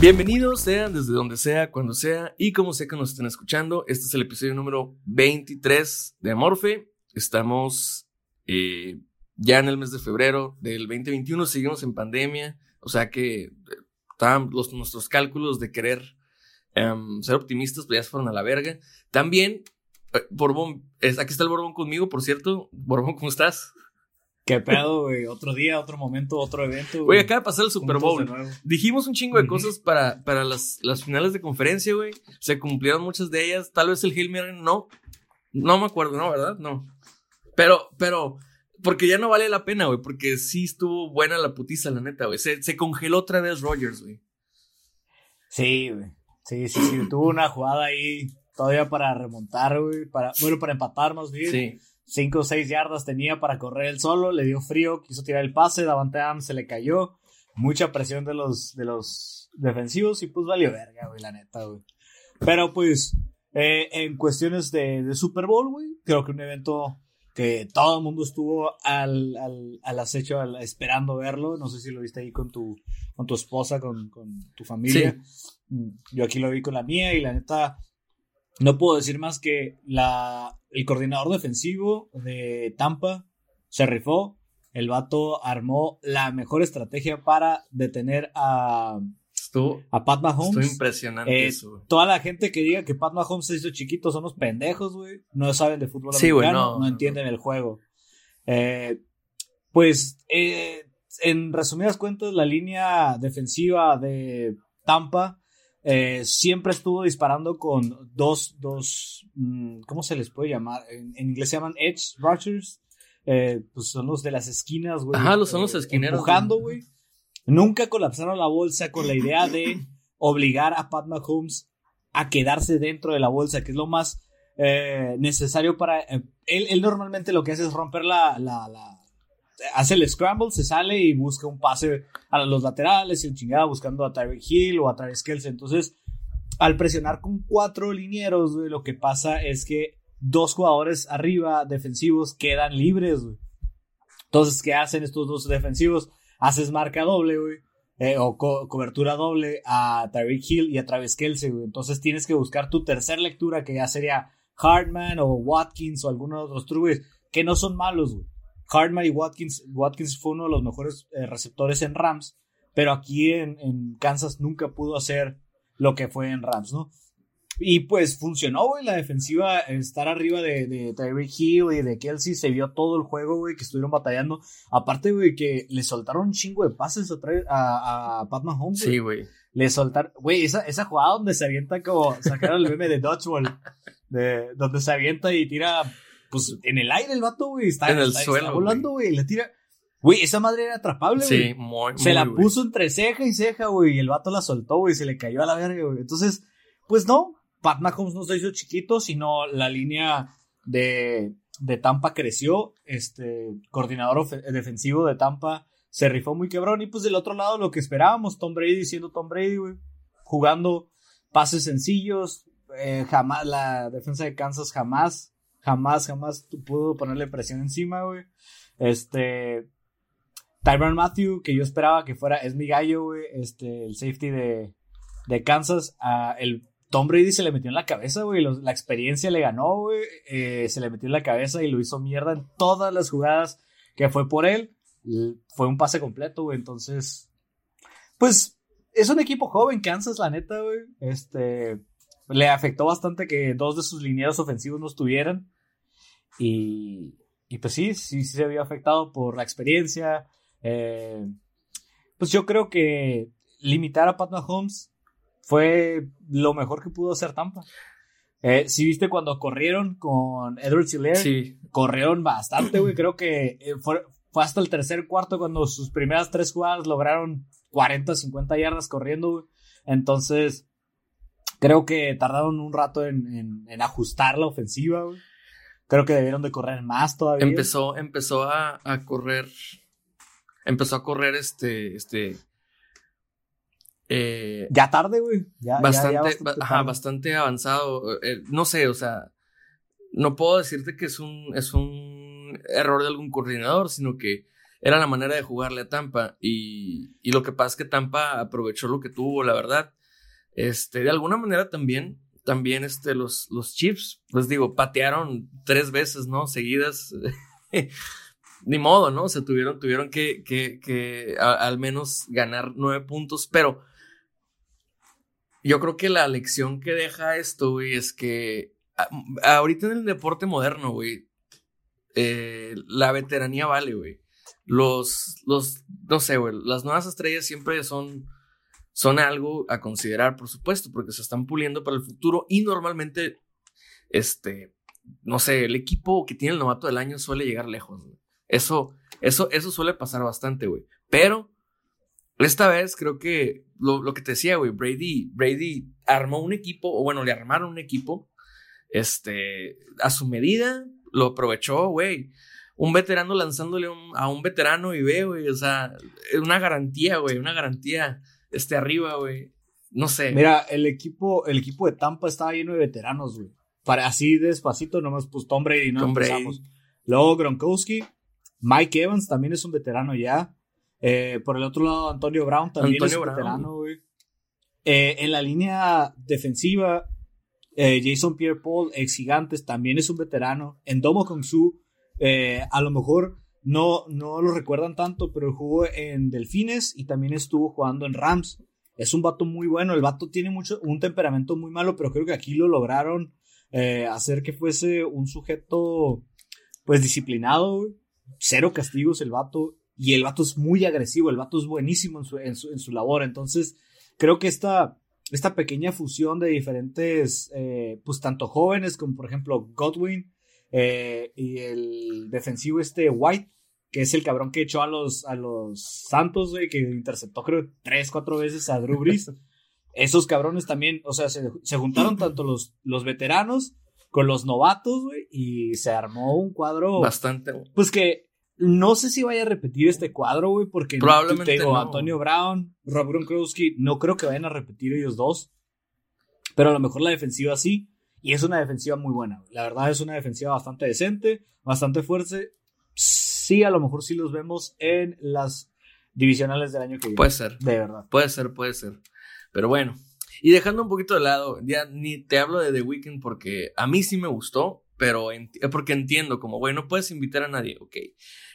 Bienvenidos sean desde donde sea, cuando sea y como sea que nos estén escuchando. Este es el episodio número 23 de Amorfe. Estamos eh, ya en el mes de febrero del 2021, seguimos en pandemia, o sea que eh, estaban los, nuestros cálculos de querer em, ser optimistas, pues ya se fueron a la verga. También, eh, Borbón, es, aquí está el Borbón conmigo, por cierto. Borbón, ¿cómo estás? ¿Qué pedo, güey? Otro día, otro momento, otro evento. Güey, acaba de pasar el Super Bowl. Dijimos un chingo de cosas para, para las, las finales de conferencia, güey. Se cumplieron muchas de ellas. Tal vez el Hail no. No me acuerdo, ¿no? ¿Verdad? No. Pero, pero, porque ya no vale la pena, güey. Porque sí estuvo buena la putiza, la neta, güey. Se, se congeló otra vez Rogers, güey. Sí, güey. Sí, sí, sí. Tuvo una jugada ahí todavía para remontar, güey. Para, bueno, para empatarnos, güey. Sí. 5 o 6 yardas tenía para correr el solo, le dio frío, quiso tirar el pase, Davante Adams se le cayó, mucha presión de los, de los defensivos y pues valió verga, güey, la neta, güey. Pero pues, eh, en cuestiones de, de Super Bowl, güey, creo que un evento que todo el mundo estuvo al, al, al acecho, esperando verlo. No sé si lo viste ahí con tu, con tu esposa, con, con tu familia. Mm, yo aquí lo vi con la mía y la neta, no puedo decir más que la, el coordinador defensivo de Tampa se rifó. El vato armó la mejor estrategia para detener a, a Pat Mahomes. Estuvo impresionante eh, eso. Toda la gente que diga que Pat Mahomes se hizo chiquito son los pendejos, güey. No saben de fútbol americano, no, entienden el juego. Eh, pues, eh, en resumidas cuentas, la línea defensiva de Tampa eh, siempre estuvo disparando con dos, dos, mm, ¿cómo se les puede llamar? En, inglés se llaman edge rushers. Eh, pues son los de las esquinas, güey. Ajá, son los eh, esquineros. Empujando, güey. Nunca colapsaron la bolsa con la idea de obligar a Pat Mahomes a quedarse dentro de la bolsa, que es lo más necesario para... él, él, normalmente lo que hace es romper la, la, la hace el scramble, se sale y busca un pase a los laterales y el chingada buscando a Tyreek Hill o a Travis Kelce. Entonces, al presionar con cuatro linieros, lo que pasa es que dos jugadores arriba defensivos quedan libres, Entonces, ¿qué hacen estos dos defensivos? Haces marca doble, güey. Eh, o cobertura doble a Tyreek Hill y a Travis Kelce, güey. Entonces tienes que buscar tu tercera lectura, que ya sería Hartman o Watkins o alguno de otros truques, que no son malos, güey. Hardman y Watkins, Watkins fue uno de los mejores eh, receptores en Rams, pero aquí en, Kansas nunca pudo hacer lo que fue en Rams, ¿no? Y pues funcionó, güey, la defensiva, estar arriba de, de Tyreek Hill y de Kelsey, se vio todo el juego, güey, que estuvieron batallando. Aparte, güey, que le soltaron un chingo de pases a, a, Pat Mahomes. Sí, güey. Le soltaron, güey, esa, esa jugada donde se avienta como, sacaron el meme de Dodgeball, de, donde se avienta y tira pues en el aire el vato, güey. Está, en el está, suelo. volando, güey. Le tira. Güey, esa madre era atrapable, güey. Sí, muy, Se muy, la güey. puso entre ceja y ceja, güey, y el vato la soltó, güey, y se le cayó a la verga, güey. Entonces, pues no, Pat Mahomes no se hizo chiquito, sino la línea de, de Tampa creció. Este coordinador defensivo de Tampa se rifó muy quebrón. Y pues del otro lado, lo que esperábamos, Tom Brady siendo Tom Brady, güey, jugando pases sencillos. eh, jamás, la defensa de Kansas jamás, jamás, jamás pudo ponerle presión encima, güey. Este. Tyron Matthew, que yo esperaba que fuera, es mi gallo, güey, este, el safety de, de Kansas. el Tom Brady se le metió en la cabeza, güey. La experiencia le ganó, güey. eh, se le metió en la cabeza y lo hizo mierda en todas las jugadas que fue por él. Fue un pase completo, güey. Entonces, pues es un equipo joven, Kansas, la neta, güey. Este, le afectó bastante que dos de sus linieros ofensivos no estuvieran. Y, y pues sí, sí, sí se vio afectado por la experiencia. Eh, pues yo creo que limitar a Pat Mahomes fue lo mejor que pudo hacer Tampa. Eh, si viste cuando corrieron con Edward Hilaire, Sí, corrieron bastante, güey. Creo que eh, fue, fue hasta el tercer cuarto cuando sus primeras tres jugadas lograron 40, 50 yardas corriendo, güey. Entonces, creo que tardaron un rato en, en- en ajustar la ofensiva, güey. Creo que debieron de correr más todavía. empezó, empezó a, a correr. Empezó a correr este. este eh, Ya tarde, güey. Ya, bastante, ya ba- ajá, tarde. bastante avanzado. eh, no sé, o sea, no puedo decirte que es un, es un error de algún coordinador, sino que era la manera de jugarle a Tampa. Y, y lo que pasa es que Tampa aprovechó lo que tuvo, la verdad. Este, de alguna manera también, también este, los, los Chiefs, pues digo, patearon tres veces, ¿no? Seguidas. Ni modo, ¿no? O sea, tuvieron, tuvieron que, que, que al menos ganar nueve puntos, pero yo creo que la lección que deja esto, güey, es que ahorita en el deporte moderno, güey, eh, la veteranía vale, güey. Los, los, no sé, güey, las nuevas estrellas siempre son, son algo a considerar, por supuesto, porque se están puliendo para el futuro y normalmente, este, no sé, el equipo que tiene el novato del año suele llegar lejos. Eso, eso, eso suele pasar bastante, güey. Pero esta vez creo que lo, lo que te decía, güey, Brady, Brady armó un equipo, o bueno, le armaron un equipo, este, a su medida, lo aprovechó, güey. Un veterano lanzándole a un veterano y ve, güey, o sea, una garantía, güey, una garantía, este, arriba, güey. No sé. Mira, el equipo, el equipo de Tampa estaba lleno de veteranos, güey. Para así despacito, nomás pues Tom Brady, ¿no? Tom Brady. Luego Gronkowski, Mike Evans también es un veterano ya. Eh, por el otro lado, Antonio Brown también es un Brown. veterano, güey. Eh, en la línea defensiva, eh, Jason Pierre Paul, ex gigantes, también es un veterano. En Domo Kongsu, eh, a lo mejor no, no lo recuerdan tanto, pero jugó en Delfines y también estuvo jugando en Rams. Es un vato muy bueno. El vato tiene mucho, un temperamento muy malo, pero creo que aquí lo lograron eh, hacer que fuese un sujeto, pues disciplinado. Cero castigos el vato. Y el vato es muy agresivo, el vato es buenísimo en su, en su, en su labor. Entonces, creo que esta, esta pequeña fusión de diferentes, eh, pues tanto jóvenes como por ejemplo Godwin eh, y el defensivo este White, que es el cabrón que echó a los, a los Santos, güey, que interceptó creo tres, cuatro veces a Drew Brees. Esos cabrones también, o sea, se, se juntaron tanto los, los veteranos con los novatos, güey, y se armó un cuadro, Bastante. pues que no sé si vaya a repetir este cuadro, güey, porque Probablemente te digo, no. Antonio Brown, Rob Gronkowski, no creo que vayan a repetir ellos dos, pero a lo mejor la defensiva sí, y es una defensiva muy buena. La verdad es una defensiva bastante decente, bastante fuerte. Sí, a lo mejor sí los vemos en las divisionales del año que viene. Puede ser. de verdad. Puede ser, puede ser. Pero bueno. Y dejando un poquito de lado, ya ni te hablo de The Weeknd porque a mí sí me gustó, pero enti- porque entiendo como, güey, no puedes invitar a nadie, ok.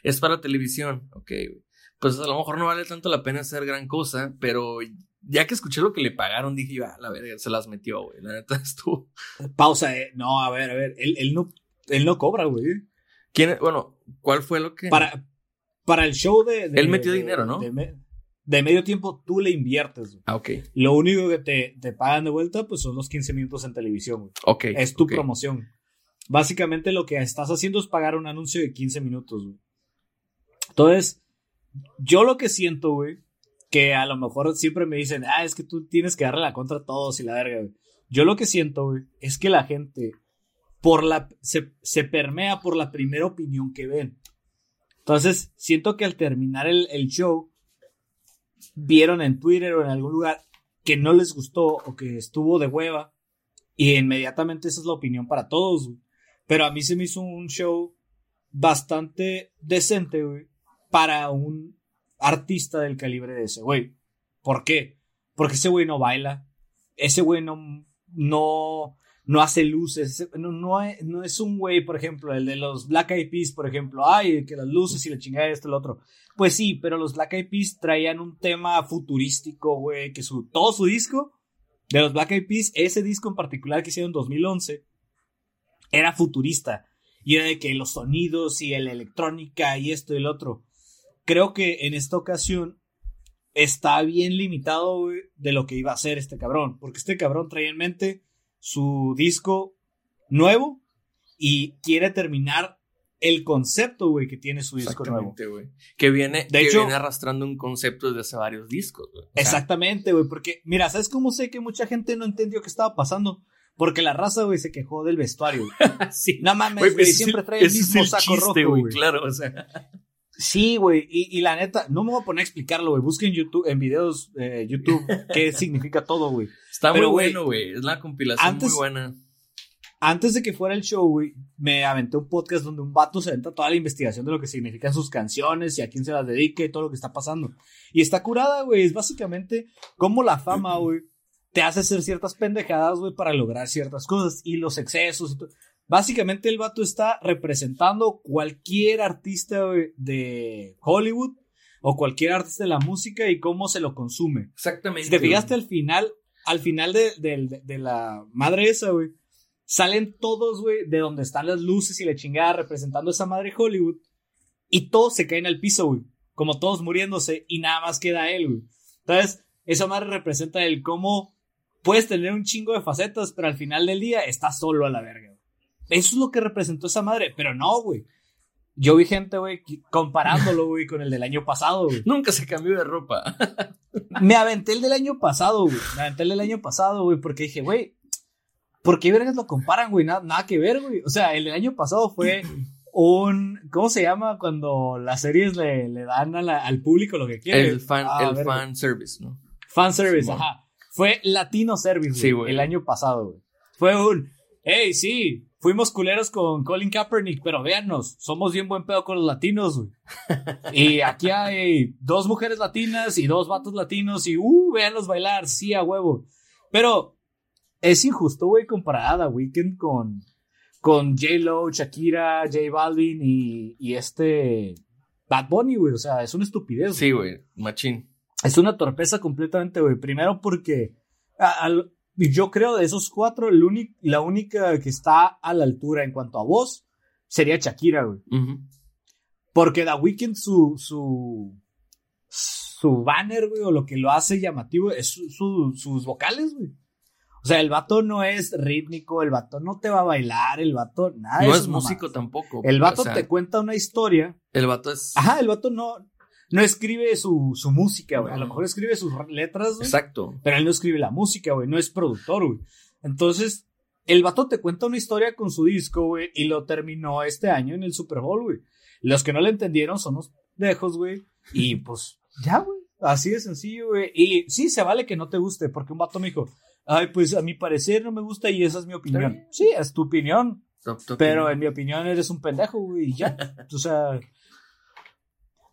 Es para televisión, ok. Pues a lo mejor no vale tanto la pena hacer gran cosa, pero ya que escuché lo que le pagaron, dije, va, la verga, se las metió, güey. La neta estuvo. Pausa, eh. No, a ver, a ver. Él, él no, él no cobra, güey. ¿Quién, bueno, ¿cuál fue lo que? Para, para el show de. de- Él metió de- dinero, ¿no? De, me- de medio tiempo tú le inviertes, güey. Ah, ok. Lo único que te, te pagan de vuelta, pues son los 15 minutos en televisión, güey. Ok. Es tu ok. promoción. Básicamente lo que estás haciendo es pagar un anuncio de 15 minutos, güey. Entonces, yo lo que siento, güey, que a lo mejor siempre me dicen, ah, es que tú tienes que darle la contra a todos y la verga, güey. Yo lo que siento, güey, es que la gente por la, se, se, permea por la primera opinión que ven. Entonces, siento que al terminar el, el, show, vieron en Twitter o en algún lugar que no les gustó o que estuvo de hueva, y inmediatamente esa es la opinión para todos, güey. Pero a mí se me hizo un show bastante decente, güey, para un artista del calibre de ese güey. ¿Por qué? Porque ese güey no baila, ese güey no, no, no hace luces, no, no, es un güey, por ejemplo, el de los Black Eyed Peas, por ejemplo, ay, que las luces y la chingada esto y lo otro. Pues sí, pero los Black Eyed Peas traían un tema futurístico, güey, que su, todo su disco de los Black Eyed Peas, ese disco en particular que hicieron en 2011, era futurista. Y era de que los sonidos y la electrónica y esto y el otro. Creo que en esta ocasión está bien limitado de lo que iba a hacer este cabrón. Porque este cabrón trae en mente su disco nuevo y quiere terminar el concepto, güey, que tiene su disco nuevo. Güey. Que viene, de hecho, viene arrastrando un concepto desde hace varios discos, güey. exactamente, güey, porque, mira, ¿sabes cómo sé que mucha gente no entendió qué estaba pasando? Porque la raza, güey, se quejó del vestuario. sí. No mames, güey, siempre trae el mismo saco rojo, güey. Claro, o sea. Sí, güey, y, y, la neta, no me voy a poner a explicarlo, güey. Busquen YouTube, en videos eh, YouTube qué significa todo, güey. Está muy bueno, güey. Es la compilación muy buena. Antes de que fuera el show, güey, me aventé un podcast donde un vato se aventa toda la investigación de lo que significan sus canciones y a quién se las dedique y todo lo que está pasando. Y está curada, güey. Es básicamente como la fama, güey, te hace hacer ciertas pendejadas, güey, para lograr ciertas cosas. Y los excesos y todo. Básicamente el vato está representando cualquier artista de Hollywood o cualquier artista de la música y cómo se lo consume. Exactamente. Si te fijaste al final, al final de, de la madre esa, güey, salen todos, güey, de donde están las luces y la chingada representando esa madre Hollywood y todos se caen al piso, güey, como todos muriéndose y nada más queda él, güey. Entonces, esa madre representa el cómo puedes tener un chingo de facetas, pero al final del día estás solo a la verga. Eso es lo que representó esa madre, pero no, güey. Yo vi gente, güey, comparándolo, güey, con el del año pasado, güey. Nunca se cambió de ropa. Me aventé el del año pasado, güey. Me aventé el del año pasado, güey, porque dije, güey, ¿por qué vergas lo comparan, güey? Nada, nada que ver, güey. O sea, el del año pasado fue un. ¿Cómo se llama cuando las series le, le dan al público lo que quiere? El fan, ah, el fan service, ¿no? Fan service, ajá. Fue Latino Service, sí, güey. El año pasado, güey. Fue un. Hey, sí, fuimos culeros con Colin Kaepernick, pero véannos, somos bien buen pedo con los latinos, güey. y aquí hay dos mujeres latinas y dos vatos latinos y, uh, véanlos bailar, sí, a huevo. Pero es injusto, güey, comparar a Weekend con, con J-Lo, Shakira, J Balvin y, y este Bad Bunny, güey. O sea, es una estupidez. Sí, güey, machín. Es una torpeza completamente, güey. Primero porque yo creo de esos cuatro, la única que está a la altura en cuanto a voz sería Shakira, güey. Porque The Weeknd, su, su, su banner, güey, o lo que lo hace llamativo es sus vocales, güey. O sea, el vato no es rítmico, el vato no te va a bailar, el vato nada. No es músico tampoco. El vato te cuenta una historia. El vato es. Ajá, el vato no, no escribe su, su música, güey. A lo mejor escribe sus letras, güey. Exacto. Pero él no escribe la música, güey. No es productor, güey. Entonces, el vato te cuenta una historia con su disco, güey, y lo terminó este año en el Super Bowl, güey. Los que no le entendieron son los dejos, güey. Y pues, ya, güey. Así de sencillo, güey. Y sí, se vale que no te guste, porque un vato me dijo, ay, pues a mi parecer no me gusta y esa es mi opinión. Sí, es tu opinión. pero en mi opinión eres un pendejo, güey, ya. o sea,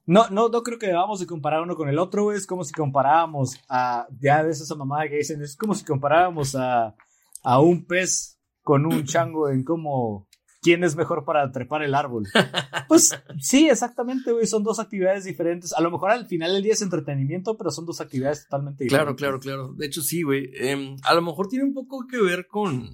no, no, no creo que debamos de comparar uno con el otro, güey. Es como si comparáramos a. Ya ves esa mamada que dicen, es como si comparáramos a, a un pez con un chango en cómo. ¿Quién es mejor para trepar el árbol? Pues sí, exactamente, güey. Son dos actividades diferentes. A lo mejor al final del día es entretenimiento, pero son dos actividades totalmente diferentes. Claro, claro, claro. De hecho, sí, güey. Em, a lo mejor tiene un poco que ver con.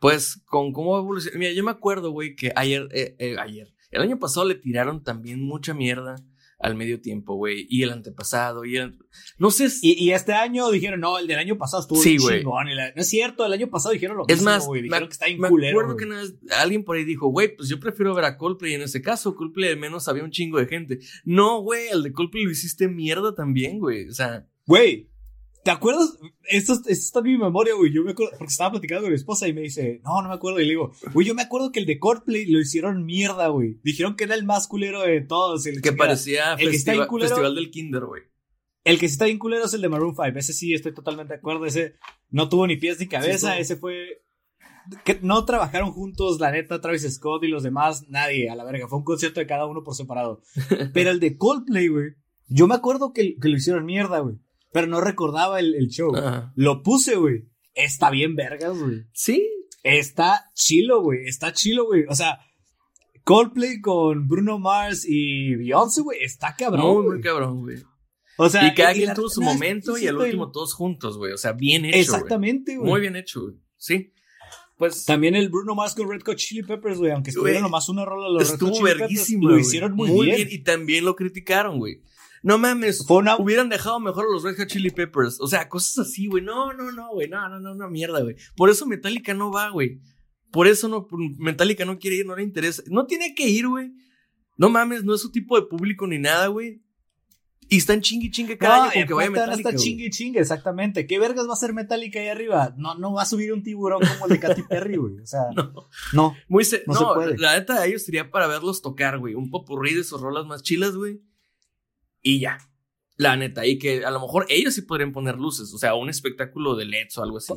Pues con cómo evoluciona. Mira, yo me acuerdo, güey, que ayer. Eh, eh, ayer el año pasado le tiraron también mucha mierda al medio tiempo, güey. Y el antepasado, y el... No sé. Y, y, este año dijeron, no, el del año pasado estuvo sí, güey. chingón. La... No es cierto, el año pasado dijeron lo es mismo, más, güey. Dijeron que está bien me culero, acuerdo que una vez alguien por ahí dijo, güey, pues yo prefiero ver a Coldplay en ese caso. Coldplay al menos había un chingo de gente. No, güey, el de Coldplay lo hiciste mierda también, güey. O sea... Güey, ¿Te acuerdas? Esto, esto, está en mi memoria, güey. Yo me acuerdo, porque estaba platicando con mi esposa y me dice, no, no me acuerdo. Y le digo, güey, yo me acuerdo que el de Coldplay lo hicieron mierda, güey. Dijeron que era el más culero de todos. El que chica, parecía el festiva, que culero, Festival del Kinder, güey. El que sí está bien culero es el de Maroon 5. Ese sí, estoy totalmente de acuerdo. Ese no tuvo ni pies ni cabeza. Sí, ese fue. Que no trabajaron juntos, la neta, Travis Scott y los demás, nadie, a la verga. Fue un concierto de cada uno por separado. Pero el de Coldplay, güey. Yo me acuerdo que, que lo hicieron mierda, güey pero no recordaba el, el show. Ajá. Lo puse, güey. Está bien vergas, güey. Sí. Está chilo, güey. Está chilo, güey. O sea, Coldplay con Bruno Mars y Beyoncé, güey. Está cabrón. Muy, muy cabrón, güey. O sea, y cada quien tuvo su no, momento y al último todos juntos, güey. O sea, bien hecho. Exactamente, güey. Muy bien hecho, güey. Sí. Pues También el Bruno Mars con Red Hot Chili Peppers, güey. Aunque estuvieron nomás una rola los Red Hot estuvo Chili Peppers, verguísimo. Lo güey. hicieron muy, bien. Y también lo criticaron, güey. No mames. Fue una... Hubieran dejado mejor a los Red Hot Chili Peppers. O sea, cosas así, güey. No, no, no, güey. No, no, no, no, mierda, güey. Por eso Metallica no va, güey. Por eso no, Metallica no quiere ir, no le interesa. No tiene que ir, güey. No mames, no es su tipo de público ni nada, güey. Y están chingue chingue cada No, año y con que vaya Metallica. güey. chingue chingue, exactamente. ¿Qué vergas va a hacer Metallica ahí arriba? No, no va a subir un tiburón como el de Katy Perry, güey. O sea, No. no. Muy se- No no, se puede. la neta de ellos sería para verlos tocar, güey. Un popurrí de sus rolas más chilas, güey. Y ya. La neta. Y que a lo mejor ellos sí podrían poner luces. O sea, un espectáculo de LEDs o algo así.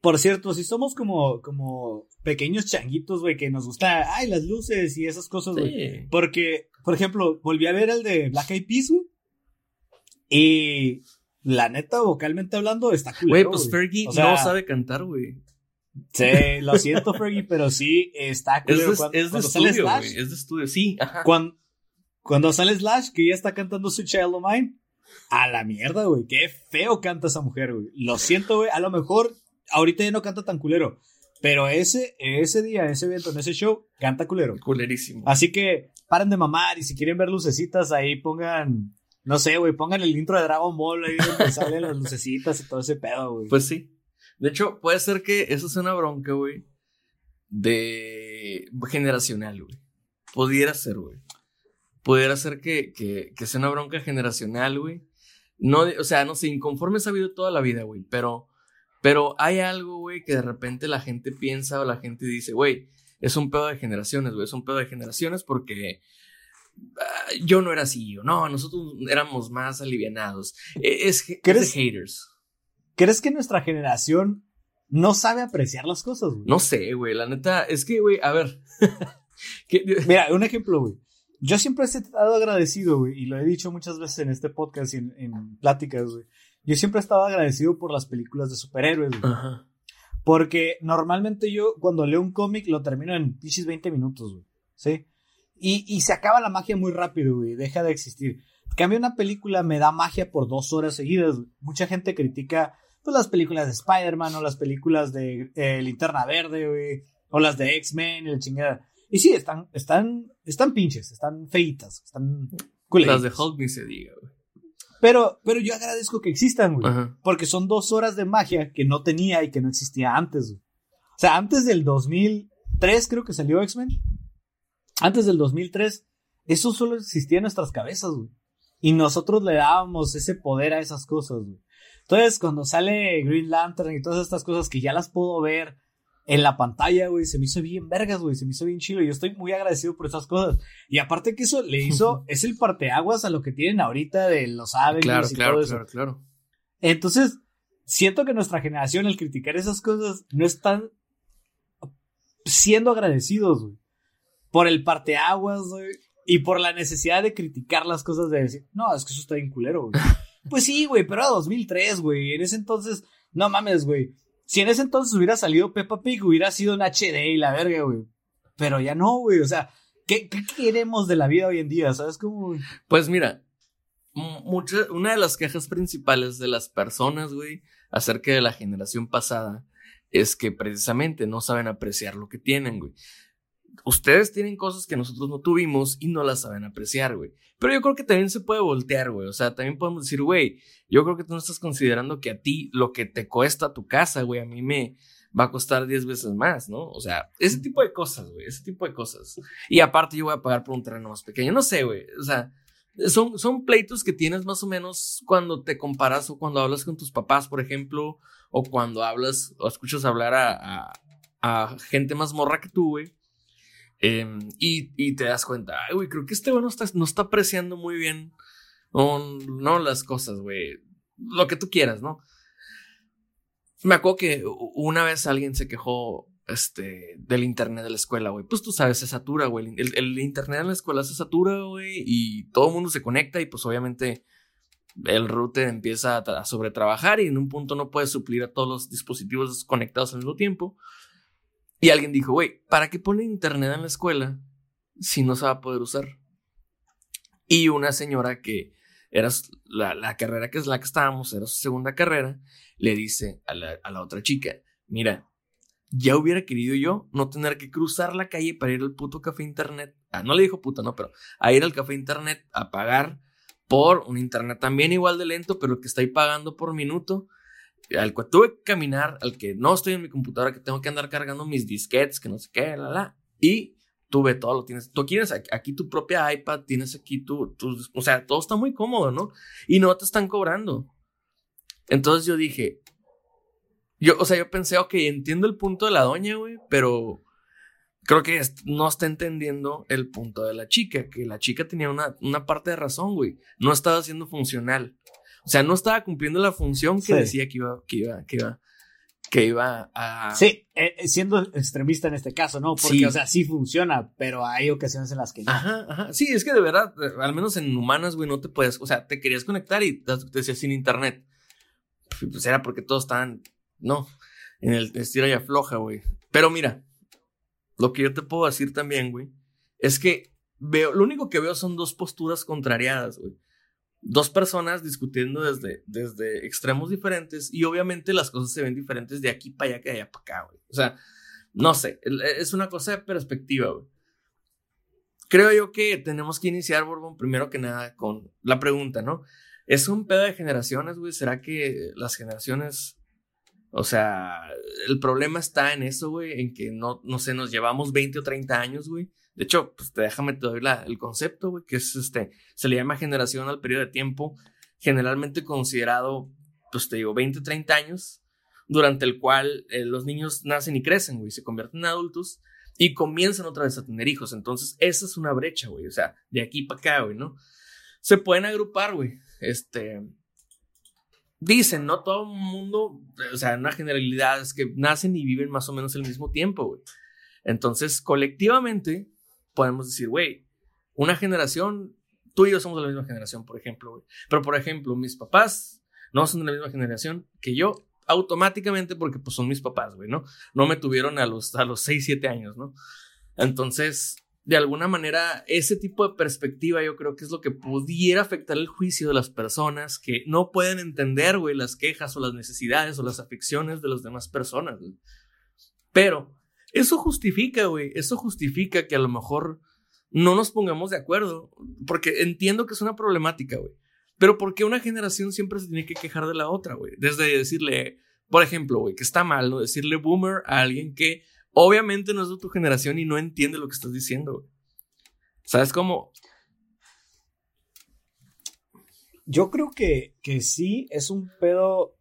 Por cierto, si somos como, como pequeños changuitos, güey, que nos gusta, ay, las luces y esas cosas, güey. Sí. Porque, por ejemplo, volví a ver el de Black Eyed Peas, güey. Y la neta, vocalmente hablando, está Güey, culero, pues güey. Fergie O sea, no sabe cantar, güey. Sí, lo siento, Fergie, pero sí está Es culero. de, cuando, es de estudio, güey. Es de estudio, sí. Ajá. cuando, cuando sale Slash, que ya está cantando su Child of Mine, a la mierda, güey. Qué feo canta esa mujer, güey. Lo siento, güey. A lo mejor ahorita ya no canta tan culero. Pero ese, ese día, ese evento, en ese show, canta culero. Culerísimo. Así que paren de mamar y si quieren ver lucecitas ahí pongan, no sé, güey, pongan el intro de Dragon Ball ahí donde salen las lucecitas y todo ese pedo, güey. Pues sí. De hecho, puede ser que eso sea una bronca, güey. De generacional, güey. Pudiera ser, güey. Pudiera ser que, que, que sea una bronca generacional, güey. No, o sea, no sé, inconforme ha habido toda la vida, güey. Pero, pero hay algo, güey, que de repente la gente piensa o la gente dice, güey, es un pedo de generaciones, güey. Es un pedo de generaciones porque ah, yo no era así. O no, nosotros éramos más alivianados. Eh, Es, es ¿Crees- de haters. ¿Crees que nuestra generación no sabe apreciar las cosas, güey? No sé, güey, la neta, es que, güey, a ver. Mira, un ejemplo, güey. Yo siempre he estado agradecido, güey, y lo he dicho muchas veces en este podcast y en, en pláticas, güey. Yo siempre he estado agradecido por las películas de superhéroes, güey. Ajá. Porque normalmente yo, cuando leo un cómic, lo termino en pichis 20 minutos, güey. ¿Sí? Y, y se acaba la magia muy rápido, güey. Deja de existir. Cambio, una película me da magia por dos horas seguidas. güey. Mucha gente critica pues, las películas de Spider-Man o las películas de eh, Linterna Verde, güey. O las de X-Men y la chingada. Y sí, están, están, están pinches, están feitas, están Las culeritas. de Hulk ni se diga, güey. Pero, pero yo agradezco que existan, güey. Ajá. Porque son dos horas de magia que no tenía y que no existía antes. güey. O sea, antes del 2003 creo que salió X-Men. Antes del 2003, eso solo existía en nuestras cabezas, güey. Y nosotros le dábamos ese poder a esas cosas, güey. Entonces, cuando sale Green Lantern y todas estas cosas que ya las puedo ver en la pantalla, güey, se me hizo bien vergas, güey, se me hizo bien chido. Yo estoy muy agradecido por esas cosas. Y aparte que eso le hizo, es el parteaguas a lo que tienen ahorita de los Avengers Claro, y claro, todo eso. claro, claro. Entonces, siento que nuestra generación, al criticar esas cosas, no están siendo agradecidos, güey. Por el parteaguas, güey. Y por la necesidad de criticar las cosas, de decir, no, es que eso está bien culero, güey. pues sí, güey, pero era 2003, güey. En ese entonces, no mames, güey. Si en ese entonces hubiera salido Peppa Pig, hubiera sido un HD y la verga, güey. Pero ya no, güey. O sea, ¿qué, qué queremos de la vida hoy en día? ¿Sabes cómo? Pues mira, mucha- una de las quejas principales de las personas, güey, acerca de la generación pasada, es que precisamente no saben apreciar lo que tienen, güey. Ustedes tienen cosas que nosotros no tuvimos y no las saben apreciar, güey. Pero yo creo que también se puede voltear, güey. O sea, también podemos decir, güey, yo creo que tú no estás considerando que a ti lo que te cuesta tu casa, güey, a mí me va a costar 10 veces más, ¿no? O sea, ese tipo de cosas, güey, ese tipo de cosas. Y aparte yo voy a pagar por un terreno más pequeño, no sé, güey. O sea, son, son pleitos que tienes más o menos cuando te comparas o cuando hablas con tus papás, por ejemplo, o cuando hablas o escuchas hablar a, a, gente más morra que tú, güey. Em, y, y, te das cuenta, ay, güey, creo que este güey no está, no está apreciando muy bien, no, las cosas, güey. Lo que tú quieras, ¿no? Me acuerdo que una vez alguien se quejó este, del internet de la escuela, güey. Pues tú sabes, se satura, güey. El, internet en la escuela se satura, güey, y todo el mundo se conecta y pues obviamente el router empieza a, sobretrabajar y en un punto no puede suplir a todos los dispositivos conectados al mismo tiempo. Y alguien dijo, güey, ¿para qué ponen internet en la escuela si no se va a poder usar? Y una señora que era la, la carrera que es la que estábamos, era su segunda carrera, le dice a la, a la otra chica, mira, ya hubiera querido yo no tener que cruzar la calle para ir al puto café internet. Ah, no le dijo puta, no, pero a ir al café internet a pagar por un internet también igual de lento, pero que estoy pagando por minuto. Al que tuve que caminar, al que no estoy en mi computadora, que tengo que andar cargando mis disquetes, que no sé qué, la, la. Y tuve todo, lo tienes. Tú tienes aquí, tu propia iPad, tienes aquí tu, tu. O sea, todo está muy cómodo, ¿no? Y no te están cobrando. Entonces yo dije, yo, o sea, yo pensé, ok, entiendo el punto de la doña, güey, pero creo que no está entendiendo el punto de la chica, que la chica tenía una, una parte de razón, güey. No estaba siendo funcional. O sea, no estaba cumpliendo la función que decía que iba, que iba, que iba, que iba a. Sí, eh, eh, siendo extremista en este caso, ¿no? Porque, o sea, sí funciona, pero hay ocasiones en las que no. Ajá, ajá. Sí, es que de verdad, eh, al menos en humanas, güey, no te puedes. O sea, te querías conectar y te decías sin internet. Pues era porque todos estaban no, en el estira y afloja, güey. Pero mira, lo que yo te puedo decir también, güey, es que veo, lo único que veo son dos posturas contrariadas, güey. Dos personas discutiendo desde, desde extremos diferentes y obviamente las cosas se ven diferentes de aquí para allá que de allá para acá, güey. O sea, no sé, es una cosa de perspectiva, güey. Creo yo que tenemos que iniciar, Borbón, primero que nada con la pregunta, ¿no? ¿Es un pedo de generaciones, güey? ¿Será que las generaciones o sea, el problema está en eso, güey, en que no, no sé, nos llevamos 20 o 30 años, güey. De hecho, pues déjame te doy la, el concepto, güey, que es este, se le llama generación al periodo de tiempo, generalmente considerado, pues te digo, 20 o 30 años, durante el cual eh, los niños nacen y crecen, güey, se convierten en adultos y comienzan otra vez a tener hijos. Entonces, esa es una brecha, güey, o sea, de aquí para acá, güey, ¿no? Se pueden agrupar, güey, este, dicen, no todo el mundo, o sea, una generalidad es que nacen y viven más o menos el mismo tiempo, güey. Entonces, colectivamente, podemos decir, güey, una generación, tú y yo somos de la misma generación, por ejemplo, güey. Pero, por ejemplo, mis papás no son de la misma generación que yo, automáticamente, porque pues son mis papás, güey, ¿no? No me tuvieron a los, a los 6, 7 años, ¿no? Entonces, de alguna manera, ese tipo de perspectiva yo creo que es lo que pudiera afectar el juicio de las personas que no pueden entender, güey, las quejas o las necesidades o las afecciones de las demás personas. Pero eso justifica, güey, eso justifica que a lo mejor no nos pongamos de acuerdo, porque entiendo que es una problemática, güey. Pero ¿por qué una generación siempre se tiene que quejar de la otra, güey? Desde decirle, por ejemplo, güey, que está mal, ¿no? Decirle boomer a alguien que obviamente no es de tu generación y no entiende lo que estás diciendo. ¿Sabes cómo? Yo creo que, que sí es un pedo.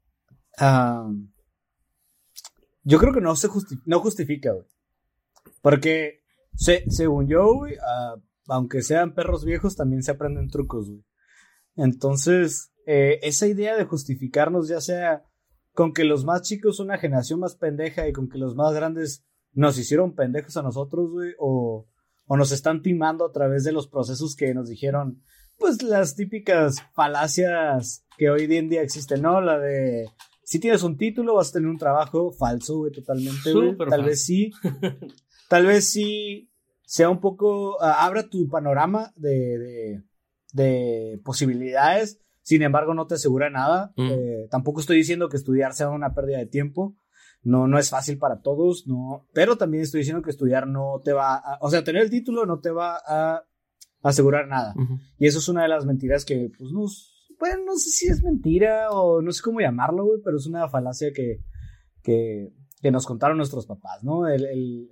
Yo creo que no se no justifica, güey. Porque, según yo, güey, ah, aunque sean perros viejos, también se aprenden trucos, güey. Entonces, eh, esa idea de justificarnos, ya sea con que los más chicos son una generación más pendeja y con que los más grandes nos hicieron pendejos a nosotros, güey, o, o nos están timando a través de los procesos que nos dijeron, pues las típicas falacias que hoy en día existen, ¿no? La de, si tienes un título vas a tener un trabajo falso, güey, totalmente, güey. Tal vez sí, tal vez sí sea un poco, abra tu panorama de, de, de, posibilidades, sin embargo no te asegura nada. Mm. Eh, tampoco estoy diciendo que estudiar sea una pérdida de tiempo, no, no es fácil para todos, no, pero también estoy diciendo que estudiar no te va a, o sea, tener el título no te va a asegurar nada. Y eso es una de las mentiras que, pues, no, bueno, no sé si es mentira o no sé cómo llamarlo, güey, pero es una falacia que, que, que nos contaron nuestros papás, ¿no? El, el,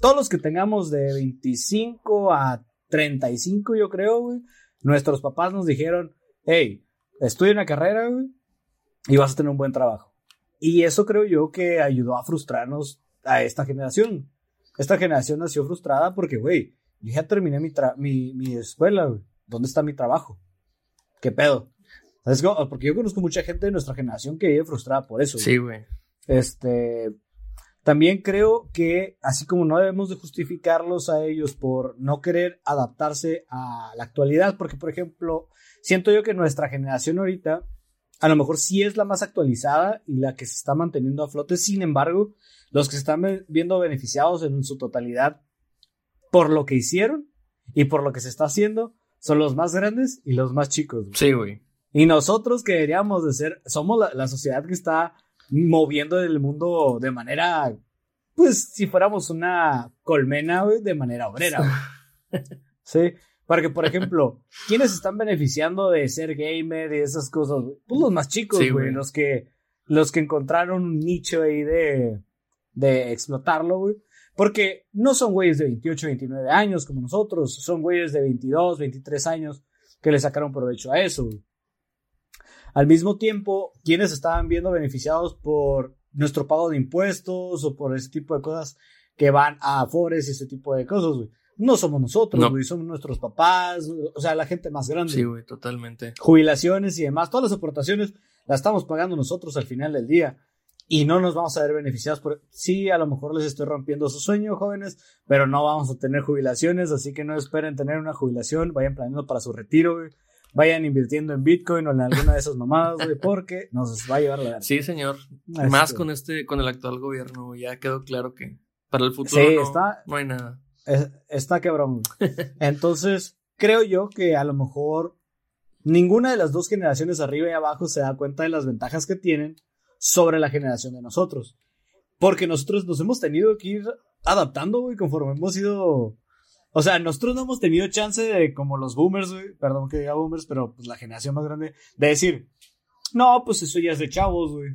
todos los que tengamos de 25 a 35, yo creo, güey, nuestros papás nos dijeron, hey, estudia una carrera, güey, y vas a tener un buen trabajo. Y eso creo yo que ayudó a frustrarnos a esta generación. Esta generación nació frustrada porque, güey, yo ya terminé mi, mi, mi escuela, güey. ¿Dónde está mi trabajo? ¿Qué pedo? Porque yo conozco mucha gente de nuestra generación que vive frustrada por eso. Sí, güey. Este, también creo que así como no debemos de justificarlos a ellos por no querer adaptarse a la actualidad, porque por ejemplo, siento yo que nuestra generación ahorita a lo mejor sí es la más actualizada y la que se está manteniendo a flote, sin embargo, los que se están viendo beneficiados en su totalidad por lo que hicieron y por lo que se está haciendo son los más grandes y los más chicos. Sí, güey. Y nosotros que deberíamos de ser, somos la, sociedad que está moviendo el mundo de manera, pues si fuéramos una colmena, güey, de manera obrera. sí. Porque, por ejemplo, ¿quiénes están beneficiando de ser gamer y esas cosas? Pues los más chicos, güey. los que, los que encontraron un nicho ahí de, de explotarlo, güey. Porque no son güeyes de 28, 29 años como nosotros, son güeyes de 22, 23 años que le sacaron provecho a eso. Al mismo tiempo, quienes estaban viendo beneficiados por nuestro pago de impuestos o por ese tipo de cosas que van a Afores y ese tipo de cosas, güey. No somos nosotros, güey, somos nuestros papás, o sea, la gente más grande. Sí, güey, totalmente. Jubilaciones y demás, todas las aportaciones las estamos pagando nosotros al final del día y no nos vamos a ver beneficiados por sí a lo mejor les estoy rompiendo su sueño jóvenes pero no vamos a tener jubilaciones así que no esperen tener una jubilación vayan planeando para su retiro vayan invirtiendo en bitcoin o en alguna de esas mamadas porque nos va a llevar la sí señor más con este con el actual gobierno ya quedó claro que para el futuro no, está, no hay nada está quebrón entonces creo yo que a lo mejor ninguna de las dos generaciones arriba y abajo se da cuenta de las ventajas que tienen sobre la generación de nosotros. Porque nosotros nos hemos tenido que ir adaptando, güey, conforme hemos ido. O sea, nosotros no hemos tenido chance de, como los boomers, güey, perdón que diga boomers, pero pues la generación más grande, de decir, no, pues eso ya es de chavos, güey.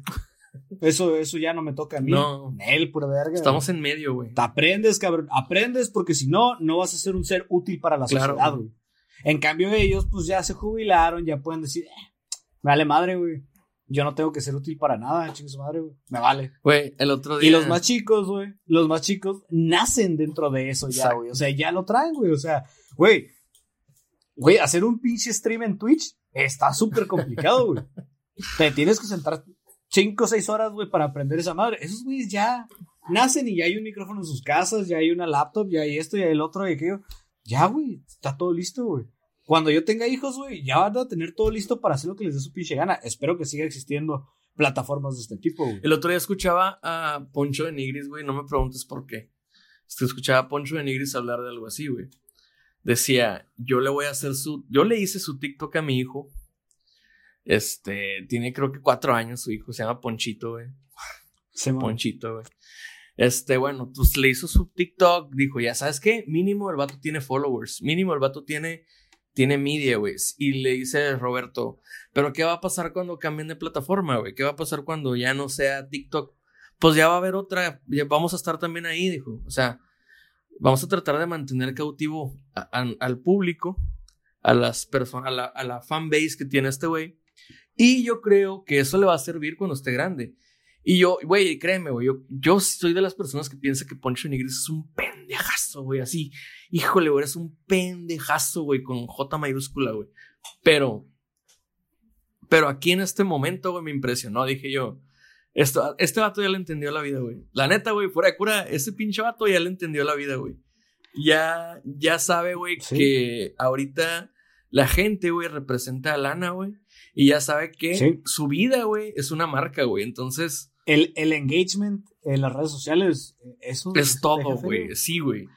Eso, eso ya no me toca a mí. No. Él, pura verga. Estamos en medio, güey. Te aprendes, cabrón. Aprendes porque si no, no vas a ser un ser útil para la sociedad, güey. En cambio, ellos, pues ya se jubilaron, ya pueden decir, eh, vale madre, güey yo no tengo que ser útil para nada, chingue su madre, güey. Me vale. Güey, el otro día. Y los más chicos, güey, los más chicos nacen dentro de eso ya, güey. O sea, ya lo traen, güey. O sea, güey, güey, hacer un pinche stream en Twitch está súper complicado, güey. Te tienes que sentar 5 o 6 horas, güey, para aprender esa madre. Esos güeyes ya nacen y ya hay un micrófono en sus casas, ya hay una laptop, ya hay esto, ya hay el otro y aquello. Ya, güey, está todo listo, güey. Cuando yo tenga hijos, güey, ya van a tener todo listo para hacer lo que les dé su pinche gana. Espero que siga existiendo plataformas de este tipo, güey. El otro día escuchaba a Poncho de Nigris, güey, no me preguntes por qué. Es que escuchaba a Poncho de Nigris hablar de algo así, güey. Decía, yo le voy a hacer su... Yo le hice su TikTok a mi hijo. Este, tiene creo que cuatro años su hijo, se llama Ponchito, güey. Se Ponchito, güey. Este, bueno, pues le hizo su TikTok, dijo, ya sabes qué, mínimo el vato tiene followers, mínimo el vato tiene tiene media, güey. Y le dice Roberto, pero ¿qué va a pasar cuando cambien de plataforma, güey? ¿Qué va a pasar cuando ya no sea TikTok? Pues ya va a haber otra, ya vamos a estar también ahí, dijo. O sea, vamos a tratar de mantener cautivo al público, a las personas, a la, a la fanbase que tiene este güey. Y yo creo que eso le va a servir cuando esté grande. Y yo, güey, créeme, güey, yo, yo soy de las personas que piensa que Poncho Nigris es un pendejazo, güey, así. Híjole, güey, eres un pendejazo, güey, con J mayúscula, güey. Pero, pero aquí en este momento, güey, me impresionó, dije yo. Esto, este vato ya le entendió la vida, güey. La neta, güey, fuera de cura, ese pinche vato ya le entendió la vida, güey. Ya, ya sabe, güey, que ahorita la gente, güey, representa a Lana, güey. Y ya sabe que su vida, güey, es una marca, güey. Entonces. El, el engagement en las redes sociales, eso es todo, güey. Sí, güey.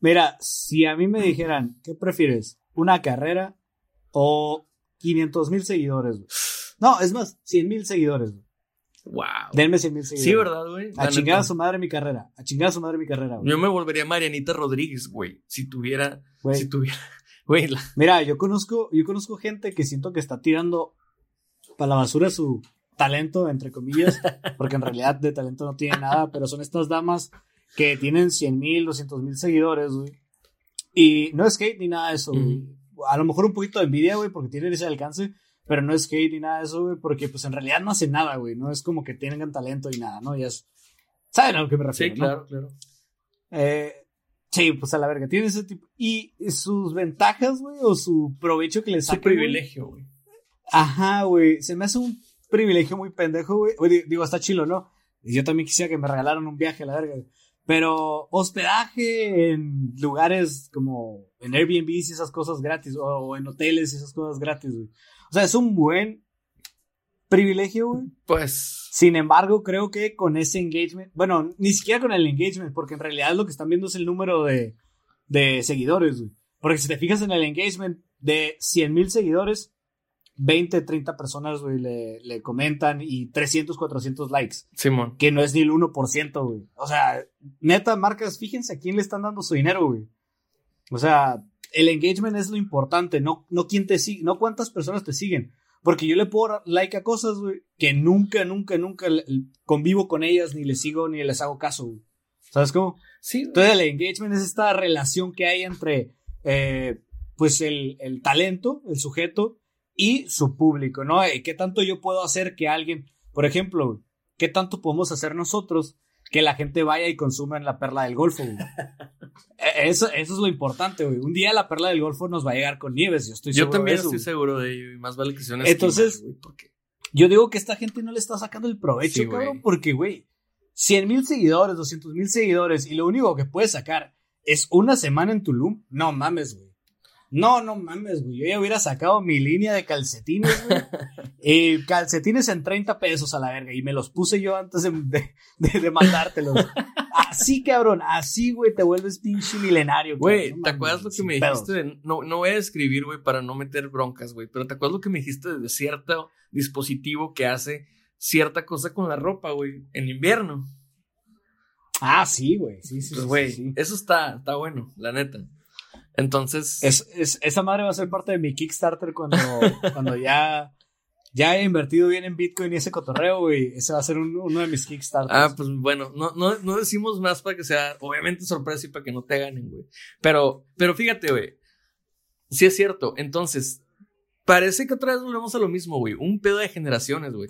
Mira, si a mí me dijeran, ¿qué prefieres? ¿Una carrera o 500 mil seguidores? Güey? No, es más, 100 mil seguidores. Güey. Wow. Denme 100 mil seguidores. Sí, ¿verdad, güey? A chingar a su madre mi carrera. A chingar a su madre mi carrera, güey. Yo me volvería Marianita Rodríguez, güey. Si tuviera. Güey. Si tuviera. Güey, Mira, yo conozco, yo conozco gente que siento que está tirando para la basura su talento, entre comillas, porque en realidad de talento no tiene nada, pero son estas damas que tienen 100 mil, 200 mil seguidores, güey. Y no es hate ni nada de eso, güey. A lo mejor un poquito de envidia, güey, porque tienen ese alcance, pero no es hate ni nada de eso, güey, porque pues en realidad no hacen nada, güey. No es como que tengan talento y nada, ¿no? Ya es... ¿Saben a lo que me refiero? Sí, no? claro, claro. Eh, sí, pues a la verga, tiene ese tipo. Y sus ventajas, güey, o su provecho que le Su saca. güey. privilegio, güey. Ajá, güey. Se me hace un privilegio muy pendejo, güey. Digo, está chilo, ¿no? Y Yo también quisiera que me regalaran un viaje a la verga. güey. Pero hospedaje en lugares como en Airbnb y esas cosas gratis, o en hoteles y esas cosas gratis, güey. O sea, es un buen privilegio, güey. Pues. Sin embargo, creo que con ese engagement, bueno, ni siquiera con el engagement, porque en realidad lo que están viendo es el número de, de seguidores, güey. Porque si te fijas en el engagement de 100 mil seguidores, 20, 30 personas, güey, le, le comentan y 300, 400 likes, Simón. que no es ni el 1%, güey. O sea, neta, marcas, fíjense a quién le están dando su dinero, güey. O sea, el engagement es lo importante, no, no quién te sigue, no cuántas personas te siguen. Porque yo le puedo dar like a cosas, güey, que nunca, nunca, nunca convivo con ellas, ni les sigo, ni les hago caso, güey. ¿Sabes cómo? Sí. Entonces el engagement es esta relación que hay entre, eh, pues, el, el talento, el sujeto, y su público, ¿no? Eh, ¿Qué tanto yo puedo hacer que alguien, por ejemplo, qué tanto podemos hacer nosotros que la gente vaya y consuma en la perla del Golfo, güey? Eh, Eso, eso es lo importante, güey. Un día la perla del Golfo nos va a llegar con nieves, yo estoy Yo seguro también de eso, estoy güey. seguro de ello. Y más vale que sea un Entonces- güey, porque- Yo digo que esta gente no le está sacando el provecho, Sí, cabrón, porque, güey, 100 mil seguidores, 200 mil seguidores, y lo único que puedes sacar es una semana en Tulum. No mames, güey. No, no mames, güey. Yo ya hubiera sacado mi línea de calcetines, güey. Eh, calcetines en 30 pesos a la verga. Y me los puse yo antes de, de, de- de mandártelos. Así, cabrón. Así, güey, te vuelves pinche milenario. Güey. No ¿te acuerdas lo que me pedos. dijiste? de- no, no voy a describir, güey, para no meter broncas, güey. Pero ¿te acuerdas lo que me dijiste de cierto dispositivo que hace cierta cosa con la ropa, güey? En invierno. Ah, sí, güey. Sí, sí, Pues, sí, güey, sí, sí. eso está, está bueno, la neta. Entonces, Es, es- esa madre va a ser parte de mi Kickstarter cuando, cuando ya, ya he invertido bien en Bitcoin y ese cotorreo, güey. Ese va a ser un- uno de mis Kickstarters. ah, pues bueno, no, no, no decimos más para que sea, obviamente, sorpresa y para que no te ganen, güey. Pero, pero fíjate, güey, sí es cierto. Entonces, parece que otra vez volvemos a lo mismo, güey. Un pedo de generaciones, güey.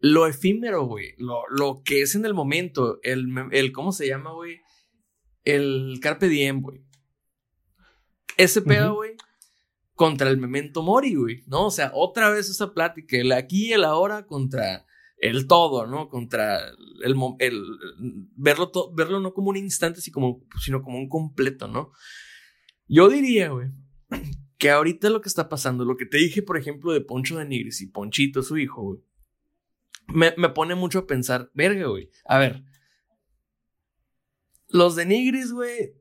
Lo efímero, güey. Lo, lo que es en el momento. El, el ¿cómo se llama, güey? El Carpe Diem, güey. Ese pedo, güey. Contra el memento mori, güey. ¿No? O sea, otra vez esa plática. El aquí y el ahora contra el todo, ¿no? Contra el, verlo, to- verlo no como un instante, sino como, sino como un completo, ¿no? Yo diría, güey, que ahorita lo que está pasando, lo que te dije, por ejemplo, de Poncho de Nigris y Ponchito, su hijo, güey, me, me pone mucho a pensar, verga, güey. A ver, los de Nigris, güey,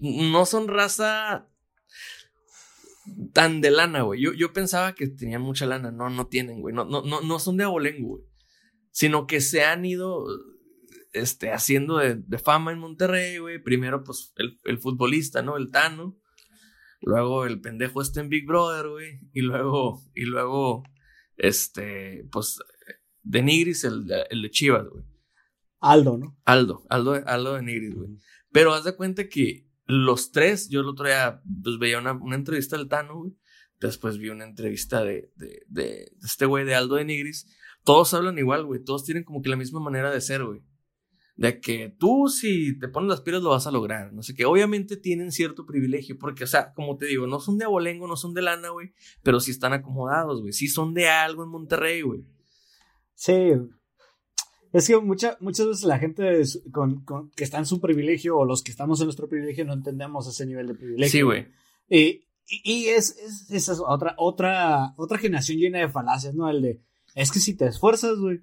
no son raza tan de lana, güey. Yo, yo pensaba que tenían mucha lana. No, no tienen, güey. No, no, no, no son de abolengo, güey. Sino que se han ido este, haciendo de, de fama en Monterrey, güey. Primero, pues, el, el futbolista, ¿no? El Tano. Luego el pendejo este en Big Brother, güey. Y luego, y luego, este, pues, de Nigris, el, de- el de Chivas, güey. Aldo, ¿no? Aldo, Aldo, Aldo de Nigris, güey. Pero haz de cuenta que los tres, yo el otro día pues, veía una, una entrevista del Tano, güey. Después vi una entrevista de, de, de, este güey de Aldo de Nigris. Todos hablan igual, güey. Todos tienen como que la misma manera de ser, güey. De que tú, si te pones las pilas, lo vas a lograr. No sé qué. Obviamente tienen cierto privilegio. Porque, o sea, como te digo, no son de abolengo, no son de lana, güey. Pero sí están acomodados, güey. Sí son de algo en Monterrey, güey. Sí. Es que mucha- muchas veces la gente con, con- que está en su privilegio o los que estamos en nuestro privilegio no entendemos ese nivel de privilegio. Sí, güey. Y, y- es, es, esa es otra, otra, otra generación llena de falacias, ¿no? El de, es que si te esfuerzas, güey,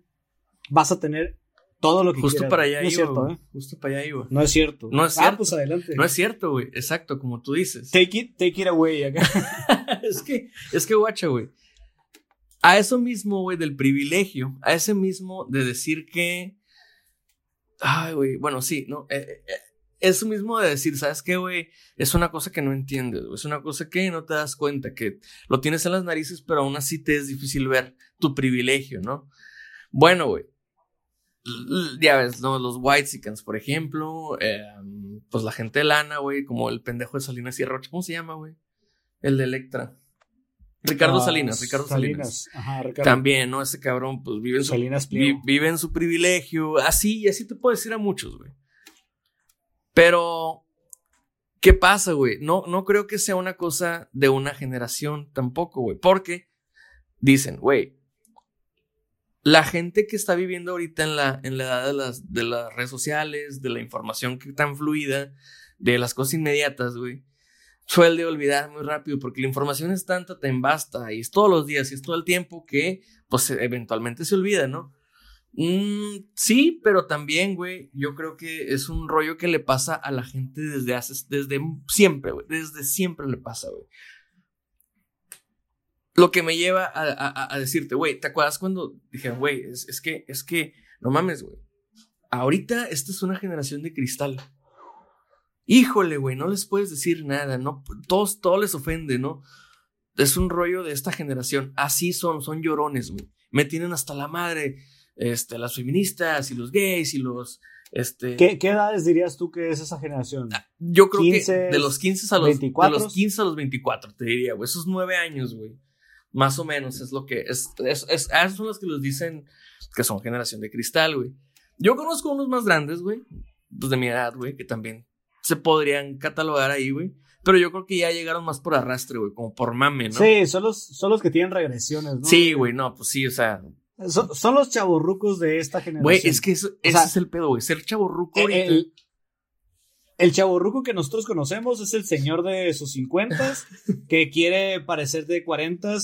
vas a tener todo lo que Justo quieras. para allá No es cierto. ¿eh? Justo para allá iba. No es cierto. No es Ah, cierto. pues adelante. No es cierto, güey. Exacto, como tú dices. Take it, take it away acá. es que, es que, guacha, güey. A eso mismo, güey, del privilegio, a ese mismo de decir que, ay, güey, bueno, sí, ¿no? Eh, eh, eso mismo de decir, ¿sabes qué, güey? Es una cosa que no entiendes, güey. Es una cosa que no te das cuenta, que lo tienes en las narices, pero aún así te es difícil ver tu privilegio, ¿no? Bueno, güey. Ya ves, ¿no? Los Whitesicans, por ejemplo. Em, pues la gente lana, güey. Como el pendejo de Salinas y. ¿Cómo se llama, güey? El de Electra. Ricardo ah, Salinas, Ricardo Salinas. Ajá, Ricardo. También, ¿no? Ese cabrón, pues vive en su, vive en su privilegio. Así, y así te puedo decir a muchos, güey. Pero, ¿qué pasa, güey? No, no creo que sea una cosa de una generación tampoco, güey. Porque dicen, güey, la gente que está viviendo ahorita en la, en la edad de las, de las redes sociales, de la información que tan fluida, de las cosas inmediatas, güey, suele olvidar muy rápido porque la información es tanta, tan basta y es todos los días y es todo el tiempo que, pues, eventualmente se olvida, ¿no? Mm, sí, pero también, güey, yo creo que es un rollo que le pasa a la gente desde hace, desde siempre, güey, desde siempre le pasa, güey. Lo que me lleva a, decirte, güey, ¿te acuerdas cuando dije, güey, es, es, que, es que, no mames, güey, ahorita esta es una generación de cristal. Híjole, güey, no les puedes decir nada, no, todos, todo les ofende, ¿no? Es un rollo de esta generación, así son, son llorones, güey. Me tienen hasta la madre este, las feministas y los gays y los... Este, ¿Qué, edades dirías tú que es esa generación? Ah, yo creo que de los 15 a los 24. De los 15 a los 24, te diría, güey. Esos nueve años, güey. Más o menos es lo que. Es, es, esos son los que los dicen que son generación de cristal, güey. Yo conozco unos más grandes, güey. Pues de mi edad, güey, que también se podrían catalogar ahí, güey. Pero yo creo que ya llegaron más por arrastre, güey, como por mame, ¿no? Sí, son los, son los que tienen regresiones, ¿no? Sí, güey, no, pues sí, o sea, son, los chavorrucos de esta generación. Güey, es que ese es el pedo, güey. Ser chavorruco El, el chavorruco que nosotros conocemos es el señor de sus 50 que quiere parecer de 40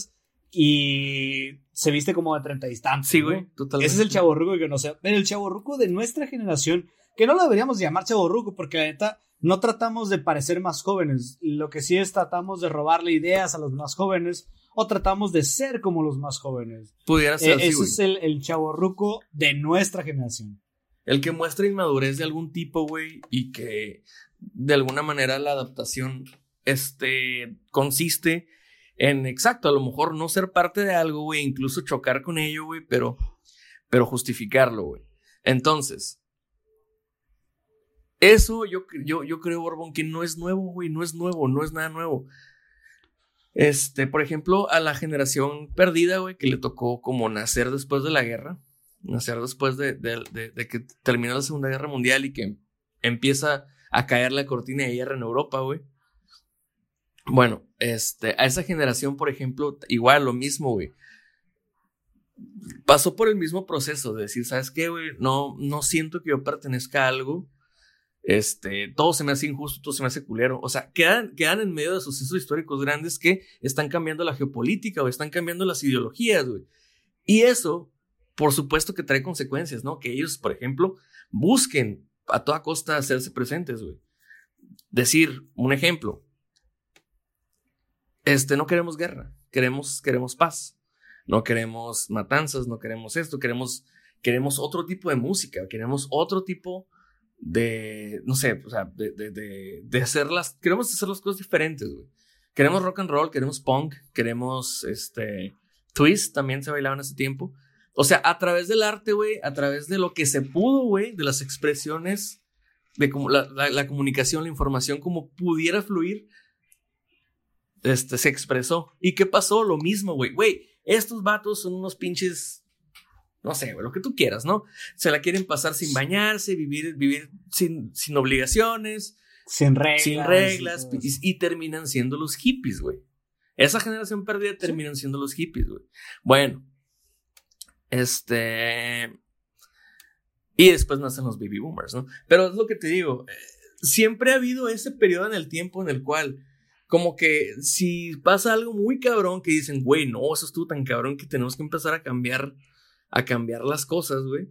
y se viste como de 30 y tantos. Sí, güey, totalmente. Ese es el chavorruco que conocemos. Pero el chavorruco de nuestra generación, que no lo deberíamos llamar chavorruco porque la neta no tratamos de parecer más jóvenes. Lo que sí es tratamos de robarle ideas a los más jóvenes o tratamos de ser como los más jóvenes. Pudiera ser eh, Ese es el, el chaborruco de nuestra generación. El que muestra inmadurez de algún tipo, güey, y que de alguna manera la adaptación este, consiste en, exacto, a lo mejor no ser parte de algo, güey, incluso chocar con ello, güey, pero, pero justificarlo, güey. Entonces, eso yo, yo, yo creo, Borbón, que no es nuevo, güey, no es nuevo, no es nada nuevo. Este, por ejemplo, a la generación perdida, güey, que le tocó como nacer después de la guerra, nacer después de, que terminó la Segunda Guerra Mundial y que empieza a caer la cortina de hierro en Europa, güey. Bueno, este, a esa generación, por ejemplo, igual lo mismo, güey. Pasó por el mismo proceso de decir, ¿sabes qué, güey? No, no siento que yo pertenezca a algo este, todo se me hace injusto, todo se me hace culero. O sea, quedan, quedan en medio de sucesos históricos grandes que están cambiando la geopolítica o están cambiando las ideologías, güey. Y eso, por supuesto que trae consecuencias, ¿no? Que ellos, por ejemplo, busquen a toda costa hacerse presentes, güey. Decir, un ejemplo, este, no queremos guerra, queremos, queremos paz, no queremos matanzas, no queremos esto, queremos, queremos otro tipo de música, queremos otro tipo de, no sé, o sea, de, de, de, hacer las, queremos hacer las cosas diferentes, güey. Queremos rock and roll, queremos punk, queremos, este, twist, también se bailaba en ese tiempo. O sea, a través del arte, güey, a través de lo que se pudo, güey, de las expresiones, de como la, la, comunicación, la información, como pudiera fluir, este, se expresó. ¿Y qué pasó? Lo mismo, güey. Güey, estos vatos son unos pinches no sé, lo que tú quieras, ¿no? Se la quieren pasar sin bañarse, vivir, vivir sin, sin obligaciones. Sin reglas. Sin reglas. Y, terminan siendo los hippies, güey. Esa generación perdida terminan siendo los hippies, güey. Bueno. Este. Y después nacen los baby boomers, ¿no? Pero es lo que te digo. Eh, siempre ha habido ese periodo en el tiempo en el cual como que si pasa algo muy cabrón que dicen, güey, no, eso estuvo tan cabrón que tenemos que empezar a cambiar a cambiar las cosas, güey.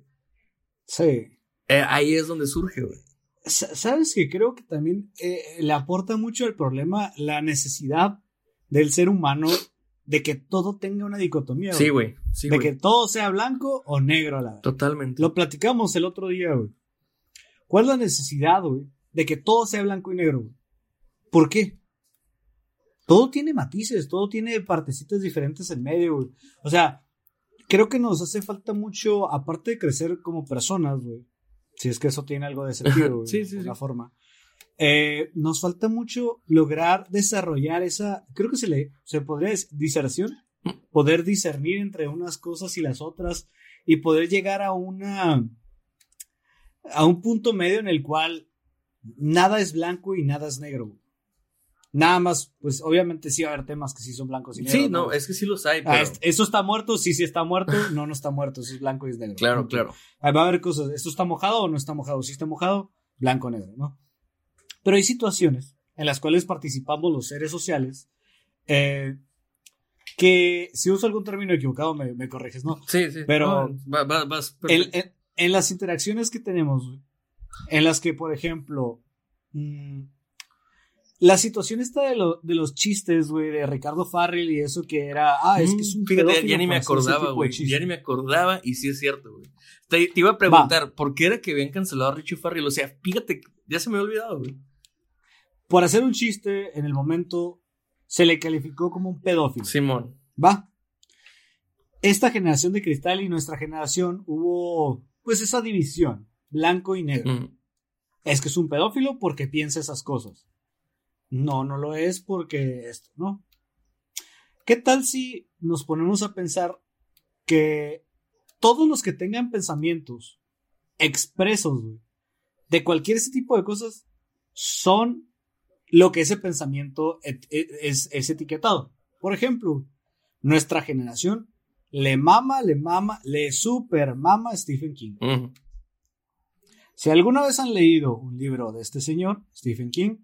Sí. Eh, ahí es donde surge, güey. Sabes que creo que también eh, le aporta mucho al problema la necesidad del ser humano de que todo tenga una dicotomía. Sí, güey. Sí, de güey. que todo sea blanco o negro a la vez. Totalmente. Lo platicamos el otro día, güey. ¿Cuál es la necesidad, güey, de que todo sea blanco y negro, güey? ¿Por qué? Todo tiene matices, todo tiene partecitas diferentes en medio, güey. O sea, creo que nos hace falta mucho, aparte de crecer como personas, güey. Si es que eso tiene algo de sentido, güey. Sí, sí, de sí. alguna forma. Eh, nos falta mucho lograr desarrollar esa, creo que se le, se podría decir, diserción, poder discernir entre unas cosas y las otras y poder llegar a una, a un punto medio en el cual nada es blanco y nada es negro. Nada más, pues obviamente sí va a haber temas que sí son blancos y negros. Sí, no, es que sí los hay, Ah, pero... est- eso está muerto, sí, sí está muerto, no, no está muerto, eso es blanco y es negro. Claro, claro. Ah, Va a haber cosas, ¿esto está mojado o no está mojado? Si está mojado, blanco o negro, ¿no? Pero hay situaciones en las cuales participamos los seres sociales eh, que, si uso algún término equivocado, me, me corriges, ¿no? Sí, sí. Pero- No, va- va- vas perfecto. en, en las interacciones que tenemos, en las que, por ejemplo, mm, la situación esta de, lo- de los chistes, güey, de Ricardo Farrell y eso que era, ah, es que es un Mm, Fíjate, ya, ni me acordaba, güey. Ya ni me acordaba y sí es cierto, güey. Te, te iba a preguntar, ¿por qué era que habían cancelado a Richie Farrell? O sea, fíjate, ya se me había olvidado, güey. Por hacer un chiste, en el momento, se le calificó como un pedófilo. Simón. Va. Esta generación de cristal y nuestra generación hubo, pues, esa división, blanco y negro. Mm. Es que es un pedófilo porque piensa esas cosas. No, no lo es porque esto, ¿no? ¿Qué tal si nos ponemos a pensar que todos los que tengan pensamientos expresos, güey, de cualquier ese tipo de cosas, son lo que ese pensamiento et- et- es, es etiquetado? Por ejemplo, nuestra generación le mama, le mama, le super mama a Stephen King. Si alguna vez han leído un libro de este señor, Stephen King,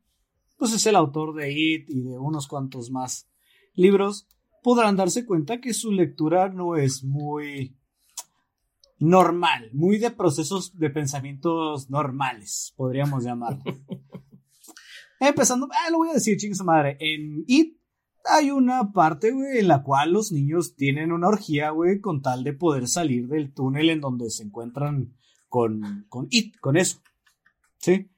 pues es el autor de It y de unos cuantos más libros, podrán darse cuenta que su lectura no es muy normal, muy de procesos de pensamientos normales, podríamos llamarlo. Empezando, ah, lo voy a decir, chingue su madre, en It hay una parte, güey, en la cual los niños tienen una orgía, güey, con tal de poder salir del túnel en donde se encuentran con, con It, con eso. ¿Sí?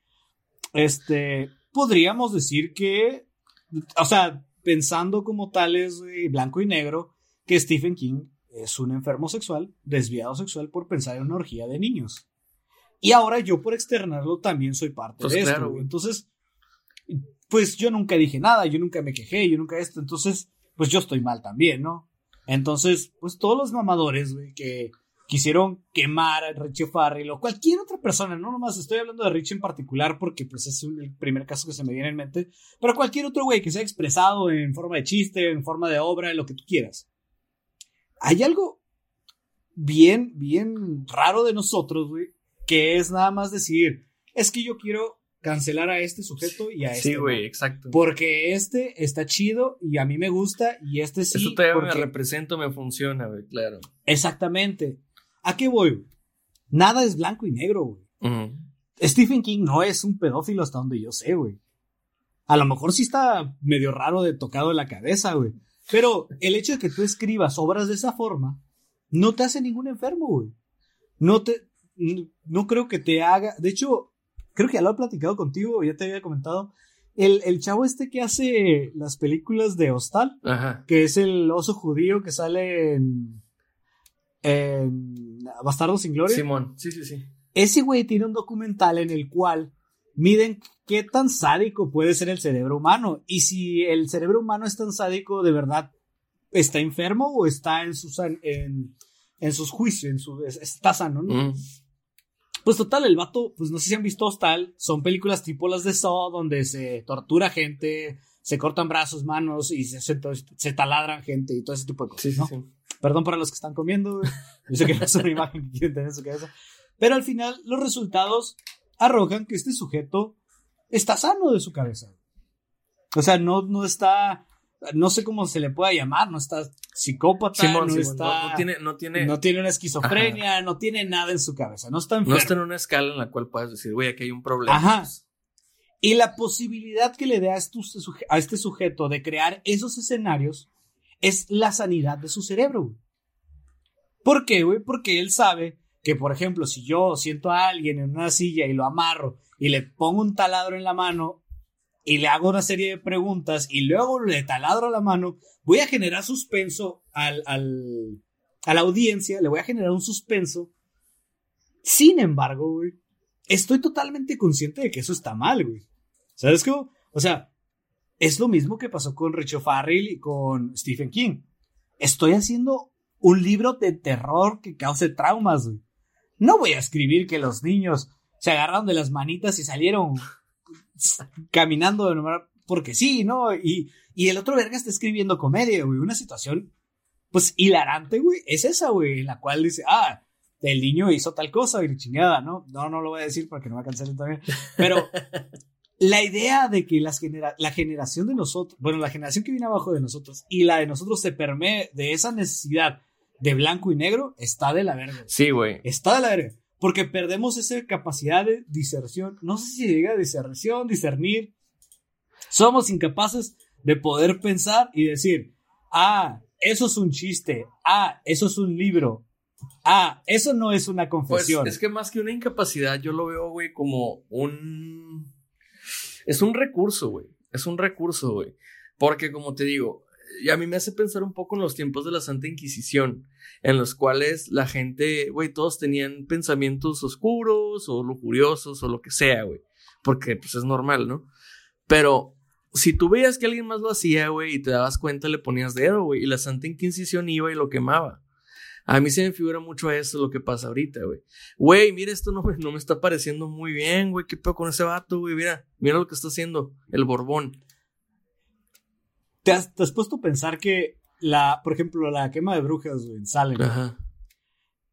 Este, podríamos decir que, o sea, pensando como tales, güey, blanco y negro, que Stephen King es un enfermo sexual, desviado sexual por pensar en una orgía de niños. Y ahora yo por externarlo también soy parte Pues de esto. claro. Entonces, pues yo nunca dije nada, yo nunca me quejé, yo nunca esto, entonces, pues yo estoy mal también, ¿no? Entonces, pues todos los mamadores, güey, que quisieron quemar a Richie Farrell o cualquier otra persona, no nomás estoy hablando de Richie en particular porque pues es el primer caso que se me viene en mente, pero cualquier otro güey que se ha expresado en forma de chiste, en forma de obra, en lo que tú quieras. Hay algo bien, bien raro de nosotros, güey, que es nada más decir, es que yo quiero cancelar a este sujeto y a este. Sí, güey, exacto. Porque este está chido y a mí me gusta y este sí. Eso todavía porque- me represento, me funciona, güey, claro. Exactamente. ¿A qué voy? Nada es blanco y negro, güey. Stephen King no es un pedófilo hasta donde yo sé, güey. A lo mejor sí está medio raro de tocado en la cabeza, güey. Pero el hecho de que tú escribas obras de esa forma no te hace ningún enfermo, güey. No te. No creo que te haga. De hecho, creo que ya lo he platicado contigo, ya te había comentado. El, el chavo este que hace las películas de Hostal, Ajá. que es el oso judío que sale en. En Bastardo sin Gloria. Simón, sí, sí, sí. Ese güey tiene un documental en el cual miden qué tan sádico puede ser el cerebro humano. Y si el cerebro humano es tan sádico, de verdad, ¿está enfermo o está en sus, en, en sus juicios? En su, es- está sano, ¿no? Mm. Pues total, el vato, pues no sé si han visto Hostal, son películas tipo las de Saw, donde se tortura gente, se cortan brazos, manos y se, se, se taladran gente y todo ese tipo de cosas, sí, ¿no? sí. Perdón para los que están comiendo, güey. Yo sé que no es una imagen que quieren tener en su cabeza. Pero al final, los resultados arrojan que este sujeto está sano de su cabeza. O sea, no, no está. No sé cómo se le pueda llamar, no está psicópata, Simón, no, Simón, está. no, no tiene, no tiene, no tiene una esquizofrenia, no tiene nada en su cabeza, no está no enfermo. está en una escala en la cual puedas decir, güey, aquí hay un problema. Ajá. Y la posibilidad que le dé a, a este sujeto de crear esos escenarios es la sanidad de su cerebro, güey. ¿Por qué, güey? Porque él sabe que, por ejemplo, si yo siento a alguien en una silla y lo amarro y le pongo un taladro en la mano y le hago una serie de preguntas y luego le taladro la mano, voy a generar suspenso al, al, a la audiencia, le voy a generar un suspenso. Sin embargo, güey, estoy totalmente consciente de que eso está mal, güey. ¿Sabes cómo? O sea, es lo mismo que pasó con Richard Farrell y con Stephen King. Estoy haciendo un libro de terror que cause traumas, güey. No voy a escribir que los niños se agarraron de las manitas y salieron caminando de nuevo porque sí, ¿no? Y, y el otro verga está escribiendo comedia, güey. Una situación, pues, hilarante, güey. Es esa, güey, en la cual dice, ah, el niño hizo tal cosa y chingada, ¿no? No, no lo voy a decir porque no va a cancelar todavía. Pero la idea de que las genera la generación de nosotros, bueno, la generación que viene abajo de nosotros y la de nosotros se permee de esa necesidad de blanco y negro, está de la verga. Sí, güey. Está de la verga. Porque perdemos esa capacidad de diserción. No sé si diga diserción, discernir. Somos incapaces de poder pensar y decir, ah, eso es un chiste, ah, eso es un libro, ah, eso no es una Pues confesión. es que más que una incapacidad, yo lo veo, güey, como un. Es un recurso, güey. Es un recurso, güey. Porque, como te digo, y a mí me hace pensar un poco en los tiempos de la Santa Inquisición, en los cuales la gente, güey, todos tenían pensamientos oscuros o lujuriosos o lo que sea, güey. Porque, pues, es normal, ¿no? Pero si tú veías que alguien más lo hacía, güey, y te dabas cuenta, le ponías dedo, güey, y la Santa Inquisición iba y lo quemaba. A mí se me figura mucho eso lo que pasa ahorita, güey. Güey, mira, esto no, me- no me está pareciendo muy bien, güey. ¿Qué pedo con ese vato, güey? Mira, mira lo que está haciendo el Borbón. ¿Te, has, te has puesto a pensar que la, por ejemplo, la quema de brujas, güey, en Salem, Ajá.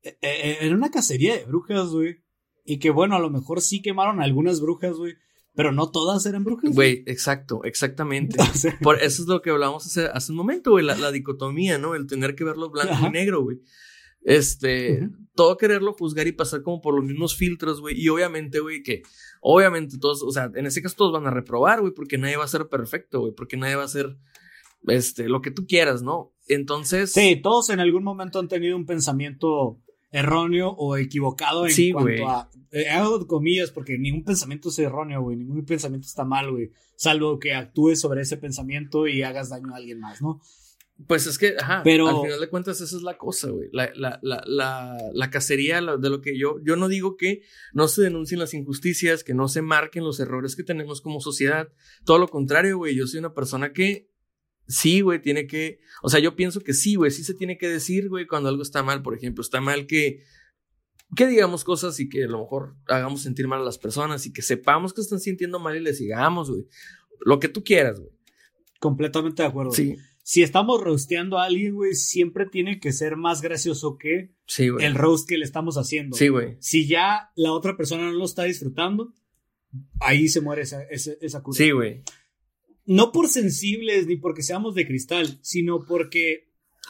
eh, eh, era una cacería de brujas, güey. Y que bueno, a lo mejor sí quemaron algunas brujas, güey. Pero no todas eran brujas. Güey, exacto, exactamente. O sea, Por eso es lo que hablamos hace, hace un momento, güey, la, la dicotomía, ¿no? El tener que verlo blanco Ajá. y negro, güey. Este, todo quererlo juzgar y pasar como por los mismos filtros, güey. Y obviamente, güey, que obviamente todos, o sea, en ese caso todos van a reprobar, güey, porque nadie va a ser perfecto, güey, porque nadie va a ser, este, lo que tú quieras, ¿no? Entonces, Sí, todos en algún momento han tenido un pensamiento erróneo o equivocado en Sí, cuanto güey. a. eh, hago comillas porque ningún pensamiento es erróneo, güey. Ningún pensamiento está mal, güey. Salvo que actúes sobre ese pensamiento y hagas daño a alguien más, ¿no? Pues es que, ajá, Pero- al final de cuentas esa es la cosa, güey. La, la, la, la, la cacería de lo que yo, yo no digo que no se denuncien las injusticias, que no se marquen los errores que tenemos como sociedad. Todo lo contrario, güey. Yo soy una persona que sí, güey, tiene que, o sea, yo pienso que sí, güey, sí se tiene que decir, güey, cuando algo está mal. Por ejemplo, está mal que, que digamos cosas y que a lo mejor hagamos sentir mal a las personas y que sepamos que están sintiendo mal y les sigamos, güey. Lo que tú quieras, güey. Completamente de acuerdo. Sí, Si estamos rosteando a alguien, güey, siempre tiene que ser más gracioso que sí, güey. el roast que le estamos haciendo. Sí, güey. Si ya la otra persona no lo está disfrutando, ahí se muere esa, esa, esa curva. Sí, güey. No por sensibles ni porque seamos de cristal, sino porque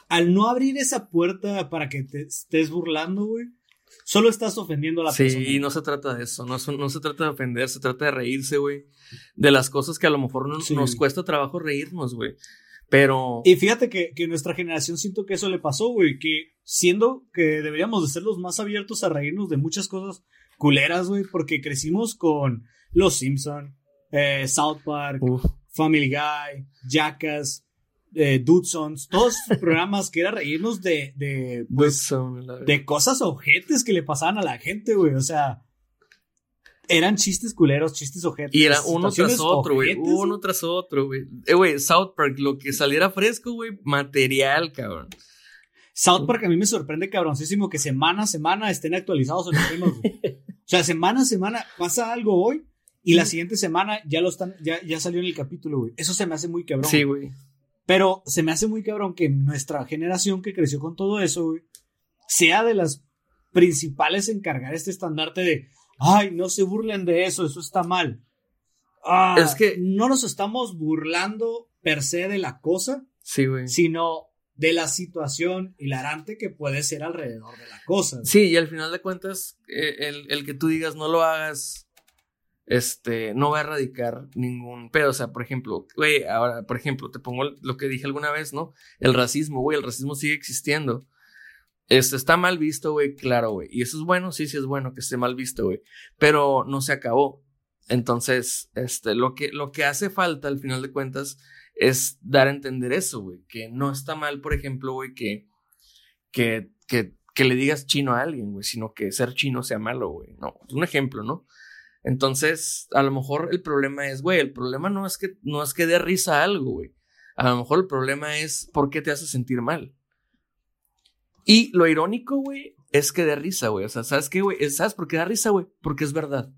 al no abrir esa puerta para que te estés burlando, güey, solo estás ofendiendo a la Sí, persona. y no se trata de eso, no, no se trata de ofender, se trata de reírse, güey. De las cosas que a lo mejor no- Sí. nos cuesta trabajo reírnos, güey. Pero... Y fíjate que, que nuestra generación siento que eso le pasó, güey, que siendo que deberíamos de ser los más abiertos a reírnos de muchas cosas culeras, güey, porque crecimos con Los Simpson, eh, South Park, Uf, Family Guy, Jackass, eh, Dudesons, todos programas que era reírnos de, de, pues, de cosas ojetes que le pasaban a la gente, güey. O sea, eran chistes culeros, chistes ojetes. Y era uno tras otro, güey. Uno tras otro, güey. Eh, güey, South Park, lo que saliera fresco, güey, material, cabrón. South Park a mí me sorprende cabroncísimo que semana a semana estén actualizados en los temas, güey. O sea, semana a semana pasa algo hoy y la siguiente semana ya lo están, ya, ya salió en el capítulo, güey. Eso se me hace muy cabrón. Sí, güey. Pero se me hace muy cabrón que nuestra generación que creció con todo eso, güey, sea de las principales en cargar este estandarte de, ay, no se burlen de eso, eso está mal. Ah, Es que- no nos estamos burlando per se de la cosa, Sí, güey. sino de la situación hilarante que puede ser alrededor de la cosa. güey. Sí, y al final de cuentas, eh, el, el que tú digas no lo hagas, este, no va a erradicar ningún pedo. O sea, por ejemplo, güey, ahora, por ejemplo, te pongo lo que dije alguna vez, ¿no? El racismo, güey, el racismo sigue existiendo. Este, está mal visto, güey, claro, güey. Y eso es bueno, sí, sí es bueno que esté mal visto, güey. Pero no se acabó. Entonces, este, lo que, lo que hace falta al final de cuentas es dar a entender eso, güey. Que no está mal, por ejemplo, güey, que, que, que, que le digas chino a alguien, güey, sino que ser chino sea malo, güey. No, un ejemplo, ¿no? Entonces, a lo mejor el problema es, güey, el problema no es que no es que dé risa algo, güey. A lo mejor el problema es por qué te hace sentir mal. Y lo irónico, güey, es que dé risa, güey. O sea, ¿sabes qué, güey? ¿Sabes por qué da risa, güey? Porque es verdad.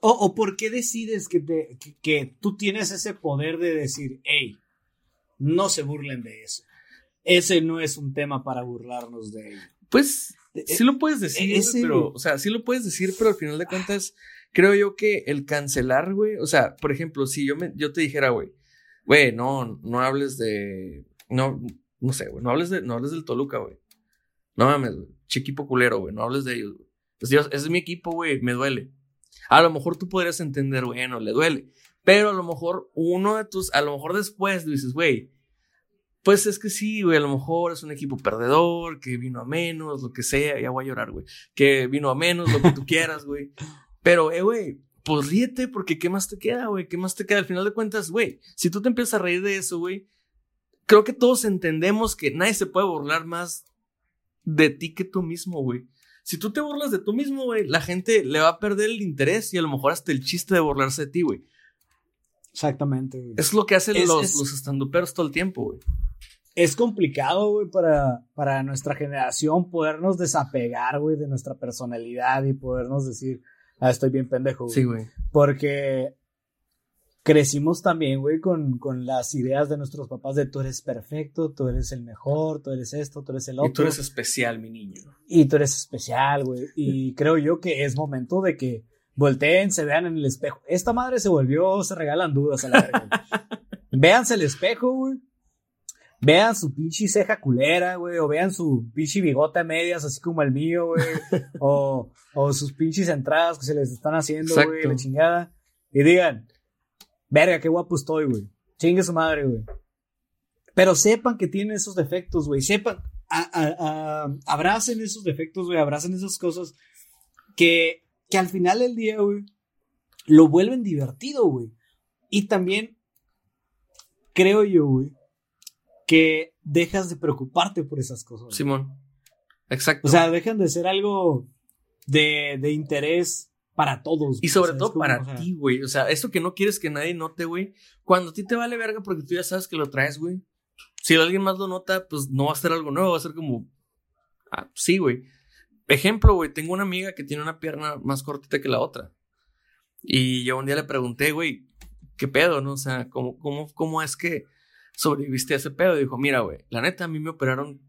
O, o por qué decides que, te, que, que tú tienes ese poder de decir, hey, no se burlen de eso. Ese no es un tema para burlarnos de ello. Pues sí lo puedes decir, ese- pero, o sea, sí lo puedes decir, pero al final de cuentas, creo yo que el cancelar, güey, o sea, por ejemplo, si yo, me, yo te dijera, güey, güey, no, no hables de, no, no sé, güey, no hables de, no hables del Toluca, güey. No mames, güey, che equipo culero, güey, no hables de ellos, güey. Pues Dios, ese es mi equipo, güey, me duele. A lo mejor tú podrías entender, bueno, le duele, pero a lo mejor uno de tus, a lo mejor después dices, güey, pues es que sí, güey, a lo mejor es un equipo perdedor, que vino a menos, lo que sea, ya voy a llorar, güey. Que vino a menos, lo que tú quieras, güey. Pero, eh, güey, pues ríete, porque ¿qué más te queda, güey? ¿Qué más te queda? Al final de cuentas, güey, si tú te empiezas a reír de eso, güey, creo que todos entendemos que nadie se puede burlar más de ti que tú mismo, güey. Si tú te burlas de tú mismo, güey, la gente le va a perder el interés y a lo mejor hasta el chiste de burlarse de ti, güey. Exactamente, güey. Es lo que hacen Es- los, es- los estanduperos todo el tiempo, güey. es complicado, güey, para, para nuestra generación podernos desapegar, güey, de nuestra personalidad y podernos decir, ah, estoy bien pendejo, güey. Sí, güey. Porque crecimos también, güey, con, con las ideas de nuestros papás de tú eres perfecto, tú eres el mejor, tú eres esto, tú eres el otro. Y tú eres especial, mi niño. y tú eres especial, güey. Y creo yo que es momento de que volteen, se vean en el espejo. Esta madre se volvió, se regalan dudas a la verga. Véanse el espejo, güey. Vean su pinche ceja culera, güey. O vean su pinche bigote a medias, así como el mío, güey. o, o sus pinches entradas que se les están haciendo, güey, la chingada. Y digan, verga, qué guapo estoy, güey. Chingue su madre, güey. Pero sepan que tienen esos defectos, güey. Sepan, a- a- a- abracen esos defectos, güey. Abracen esas cosas que, que al final del día, güey, lo vuelven divertido, güey. Y también creo yo, güey, que dejas de preocuparte por esas cosas. Simón. Exacto. O sea, dejan de ser algo de, de interés para todos. y sobre O sea, todo como, para o sea, ti, güey. O sea, esto que no quieres que nadie note, güey. Cuando a ti te vale verga porque tú ya sabes que lo traes, güey. Si alguien más lo nota, pues no va a ser algo nuevo, va a ser como. Ah, sí, güey. Ejemplo, güey, tengo una amiga que tiene una pierna más cortita que la otra. Y yo un día le pregunté, güey, ¿qué pedo, no? O sea, ¿cómo, cómo, cómo es que sobreviviste a ese pedo? Y dijo, mira, güey, la neta, a mí me operaron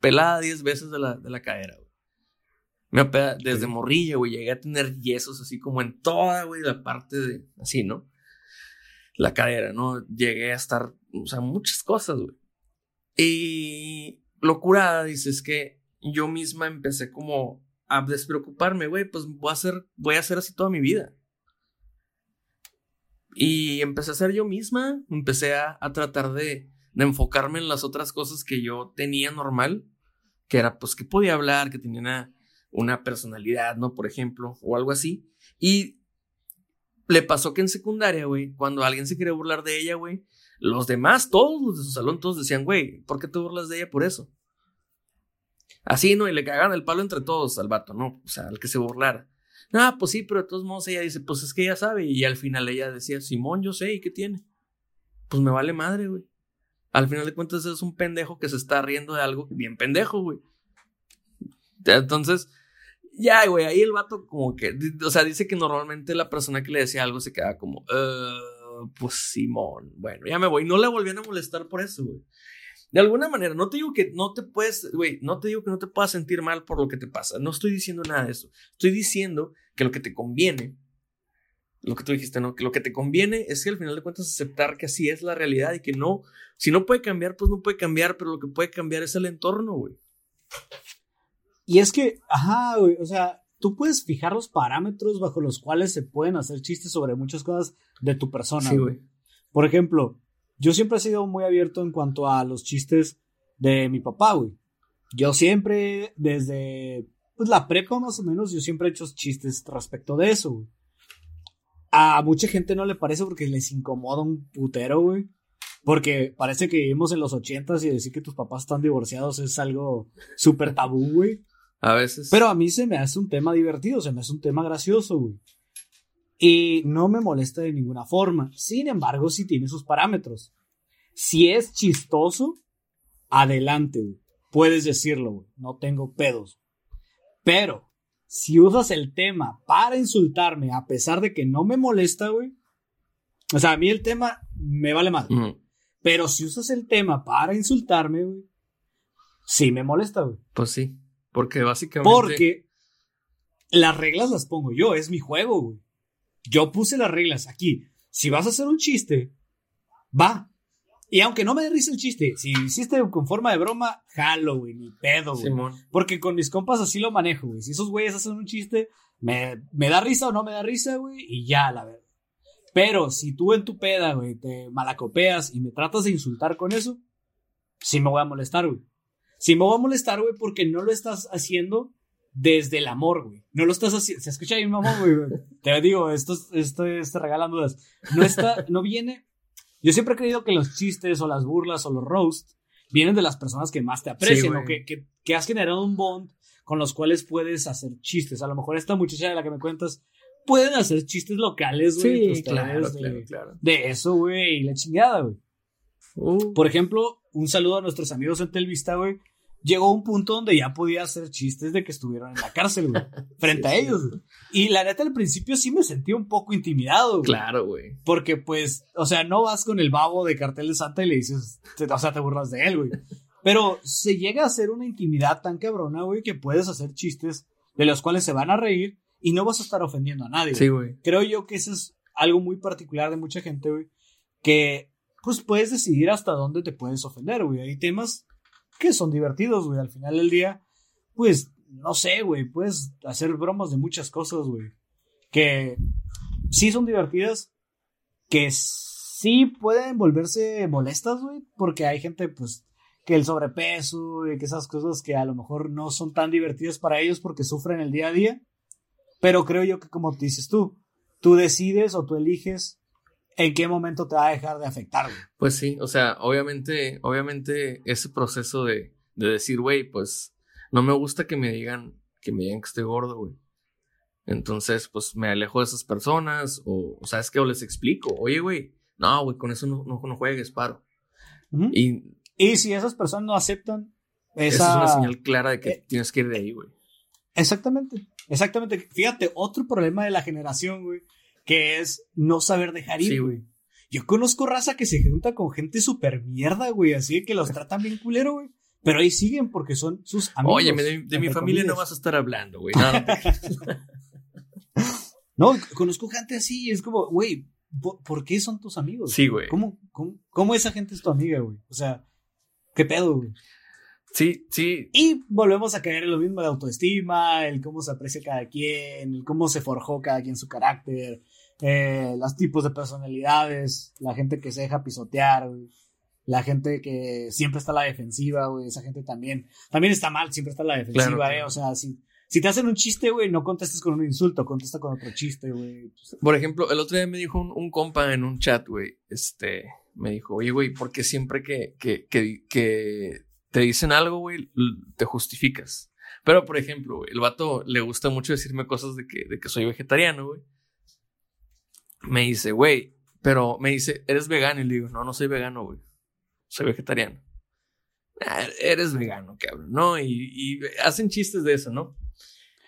pelada 10 veces de la, de la cadera, güey. Me opera desde morrilla, güey, llegué a tener yesos así como en toda, güey, la parte de, así, ¿no? La cadera, ¿no? Llegué a estar, o sea, muchas cosas, güey. Y lo curada, dices que yo misma empecé como a despreocuparme, güey, pues voy a hacer, voy a hacer así toda mi vida. Y empecé a ser yo misma, empecé a, a tratar de, de enfocarme en las otras cosas que yo tenía normal, que era pues que podía hablar, que tenía una, una personalidad, ¿no? Por ejemplo, o algo así. Y le pasó que en secundaria, güey, cuando alguien se quería burlar de ella, güey, los demás, todos los de su salón, todos decían, güey, ¿por qué te burlas de ella por eso? Así, ¿no? Y le cagaban el palo entre todos al vato, ¿no? O sea, al que se burlara. No, pues sí, pero de todos modos ella dice, pues es que ella sabe. Y al final ella decía, Simón, yo sé, ¿y qué tiene? Pues me vale madre, güey. Al final de cuentas es un pendejo que se está riendo de algo bien pendejo, güey. Entonces, ya, güey, ahí el vato como que, o sea, dice que normalmente la persona que le decía algo se queda como, "Eh, pues Simón, bueno, ya me voy. No le volvían a molestar por eso, güey. De alguna manera, no te digo que no te puedes, güey, no te digo que no te puedas sentir mal por lo que te pasa. No estoy diciendo nada de eso. Estoy diciendo que lo que te conviene, lo que tú dijiste, ¿no? Que lo que te conviene es que al final de cuentas aceptar que así es la realidad y que no, si no puede cambiar, pues no puede cambiar, pero lo que puede cambiar es el entorno, güey. Y es que, ajá, güey, o sea, tú puedes fijar los parámetros bajo los cuales se pueden hacer chistes sobre muchas cosas de tu persona. Sí, güey. Por ejemplo, yo siempre he sido muy abierto en cuanto a los chistes de mi papá, güey. Yo siempre, desde pues, la prepa más o menos, yo siempre he hecho chistes respecto de eso, güey. A mucha gente no le parece porque les incomoda un putero, güey. Porque parece que vivimos en los ochentas y decir que tus papás están divorciados es algo súper tabú, güey. A veces. Pero a mí se me hace un tema divertido, se me hace un tema gracioso, güey. Y no me molesta de ninguna forma. Sin embargo, sí tiene sus parámetros. Si es chistoso, adelante, güey. Puedes decirlo, güey. No tengo pedos. Pero, si usas el tema para insultarme, a pesar de que no me molesta, güey. O sea, a mí el tema me vale mal. Pero si usas el tema para insultarme, güey. Sí me molesta, güey. Pues sí. Porque básicamente. Porque las reglas las pongo yo, es mi juego, güey. Yo puse las reglas aquí. Si vas a hacer un chiste, va. Y aunque no me dé risa el chiste, si hiciste con forma de broma, güey, ni pedo, güey. Simón. Porque con mis compas así lo manejo, güey. Si esos güeyes hacen un chiste, me, me da risa o no me da risa, güey, y ya, la verdad. Pero si tú en tu peda, güey, te malacopeas y me tratas de insultar con eso, sí me voy a molestar, güey. Sí me voy a molestar, güey, porque no lo estás haciendo desde el amor, güey. No lo estás haciendo. Se escucha ahí mi mamá, güey. Te digo, esto, es- esto, es- te regalan dudas. No está, no viene. Yo siempre he creído que los chistes o las burlas o los roast vienen de las personas que más te aprecian güey. o que, que, que has generado un bond con los cuales puedes hacer chistes. A lo mejor esta muchacha de la que me cuentas pueden hacer chistes locales, güey. Sí, claro, de, claro, claro. de eso, güey, y la chingada, güey. Uh, Por ejemplo, un saludo a nuestros amigos en Telvista, güey. Llegó un punto donde ya podía hacer chistes de que estuvieron en la cárcel, güey. Frente a Sí, ellos, güey. Y la neta, al principio sí me sentí un poco intimidado, güey. claro, güey. Porque, pues, o sea, no vas con el babo de cartel de Santa y le dices, o sea, te burlas de él, güey. Pero se llega a hacer una intimidad tan cabrona, güey, que puedes hacer chistes de los cuales se van a reír y no vas a estar ofendiendo a nadie. Sí, güey. güey. Creo yo que eso es algo muy particular de mucha gente, güey. Que, pues, puedes decidir hasta dónde te puedes ofender, güey. Hay temas que son divertidos, güey. Al final del día, pues, no sé, güey. Puedes hacer bromas de muchas cosas, güey. Que sí son divertidas, que sí pueden volverse molestas, güey. Porque hay gente, pues, que el sobrepeso y que esas cosas que a lo mejor no son tan divertidas para ellos porque sufren el día a día. Pero creo yo que como dices tú, tú decides o tú eliges en qué momento te va a dejar de afectar, güey. Pues sí, o sea, obviamente, obviamente ese proceso de, de decir, güey, pues no me gusta que me digan, que me digan que estoy gordo, güey. Entonces, pues me alejo de esas personas o, o sabes que o les explico, oye, güey, no, güey, con eso no, no, no juegues, paro. Y Y si esas personas no aceptan esa... esa es una señal clara de que eh, tienes que ir de ahí, güey. Exactamente, exactamente. Fíjate, otro problema de la generación, güey, que es no saber dejar ir, Sí, güey. Yo conozco raza que se junta con gente súper mierda, güey, así que los tratan bien culero, güey. Pero ahí siguen porque son sus amigos. Oye, de, de mi familia no vas a estar hablando, güey. No, no te- No, conozco gente así y es como, güey, ¿por, por qué son tus amigos? Sí, güey. ¿Cómo, cómo, cómo esa gente es tu amiga, güey? O sea, ¿qué pedo, güey? Sí, sí, Y volvemos a caer en lo mismo de autoestima, el cómo se aprecia cada quien, el cómo se forjó cada quien su carácter, eh, los tipos de personalidades, la gente que se deja pisotear, güey, la gente que siempre está a la defensiva, güey, esa gente también, también está mal, siempre está a la defensiva, Claro, claro. eh, o sea, si, si te hacen un chiste, güey, no contestes con un insulto, contesta con otro chiste, güey. Por ejemplo, el otro día me dijo un, un compa en un chat, güey, este, me dijo, oye, güey, ¿por qué siempre que, que, que, que te dicen algo, güey, te justificas? Pero, por ejemplo, el vato le gusta mucho decirme cosas de que, de que soy vegetariano, güey. Me dice, güey, pero me dice, ¿eres vegano? Y le digo, no, no soy vegano, güey. Soy vegetariano. "Ah, eres vegano, cabrón, ¿no? Y, y hacen chistes de eso, ¿no?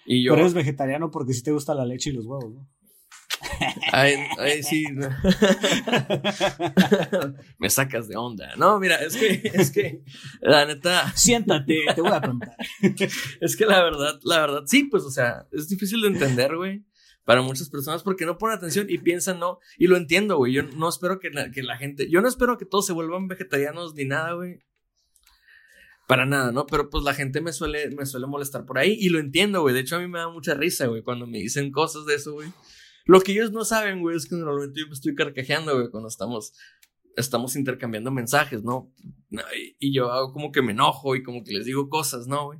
Y yo... Pero eres vegetariano porque sí te gusta la leche y los huevos, ¿no? Ay, ay, sí. no. Me sacas de onda. No, mira, es que, es que, la neta, Siéntate, te voy a contar. es que la verdad, la verdad, sí, pues, o sea, es difícil de entender, güey, para muchas personas porque no ponen atención y piensan, no, y lo entiendo, güey. Yo no espero que la, que la gente, yo no espero que todos se vuelvan vegetarianos ni nada, güey. Para nada, ¿no? Pero pues la gente me suele, me suele molestar por ahí y lo entiendo, güey. De hecho, a mí me da mucha risa, güey, cuando me dicen cosas de eso, güey. Lo que ellos no saben, güey, es que normalmente yo me estoy carcajeando, güey, cuando estamos, estamos intercambiando mensajes, ¿no? Y, y yo hago como que me enojo y como que les digo cosas, ¿no, güey?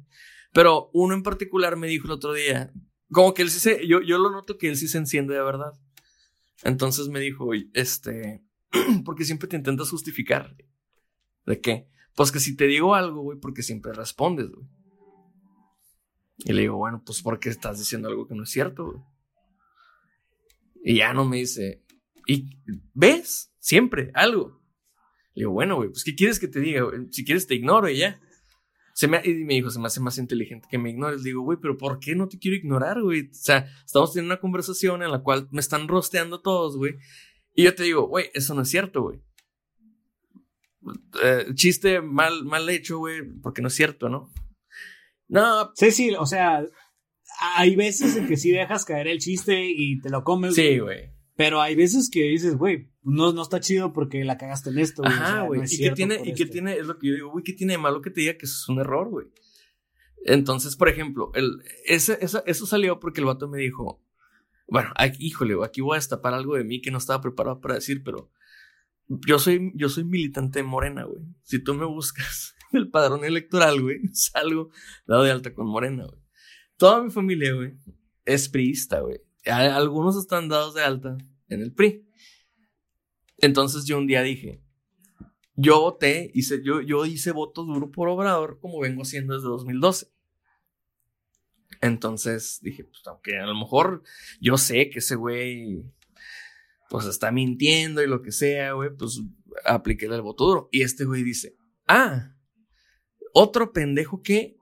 Pero uno en particular me dijo el otro día, como que él sí se, yo, yo lo noto que él sí se enciende de verdad. Entonces me dijo, este, porque siempre te intentas justificar. ¿De qué? Pues que si te digo algo, güey, porque siempre respondes, güey. Y le digo, bueno, pues porque estás diciendo algo que no es cierto, güey. Y ya no me dice, ¿y ves? Siempre, algo. Le digo, bueno, güey, pues ¿qué quieres que te diga? Si quieres te ignoro y ya. Se me, y me dijo, se me hace más inteligente que me ignores. Digo, güey, pero ¿por qué no te quiero ignorar, güey? O sea, estamos teniendo una conversación en la cual me están rosteando todos, güey. Y yo te digo, güey, eso no es cierto, güey. Eh, chiste mal, mal hecho, güey, porque no es cierto, ¿no? No. Sí, o sea, hay veces en que sí dejas caer el chiste y te lo comes. Sí, güey. Pero hay veces que dices, güey, no, no está chido porque la cagaste en esto. Güey. Ajá, güey. y que tiene, y que tiene, es lo que yo digo, güey, ¿qué tiene de malo que te diga que eso es un error, güey? Entonces, por ejemplo, el, ese, eso, eso salió porque el vato me dijo, bueno, aquí, híjole, aquí voy a destapar algo de mí que no estaba preparado para decir, pero yo soy, yo soy militante de Morena, güey. Si tú me buscas el padrón electoral, güey, salgo dado de alta con Morena, güey. Toda mi familia, güey, es priista, güey. Algunos están dados de alta en el PRI. Entonces yo un día dije, yo voté, hice, yo, hice voto duro por Obrador como vengo haciendo desde 2012. Entonces dije, pues aunque a lo mejor yo sé que ese güey pues está mintiendo y lo que sea, güey, pues apliqué el voto duro. Y este güey dice, ah, otro pendejo que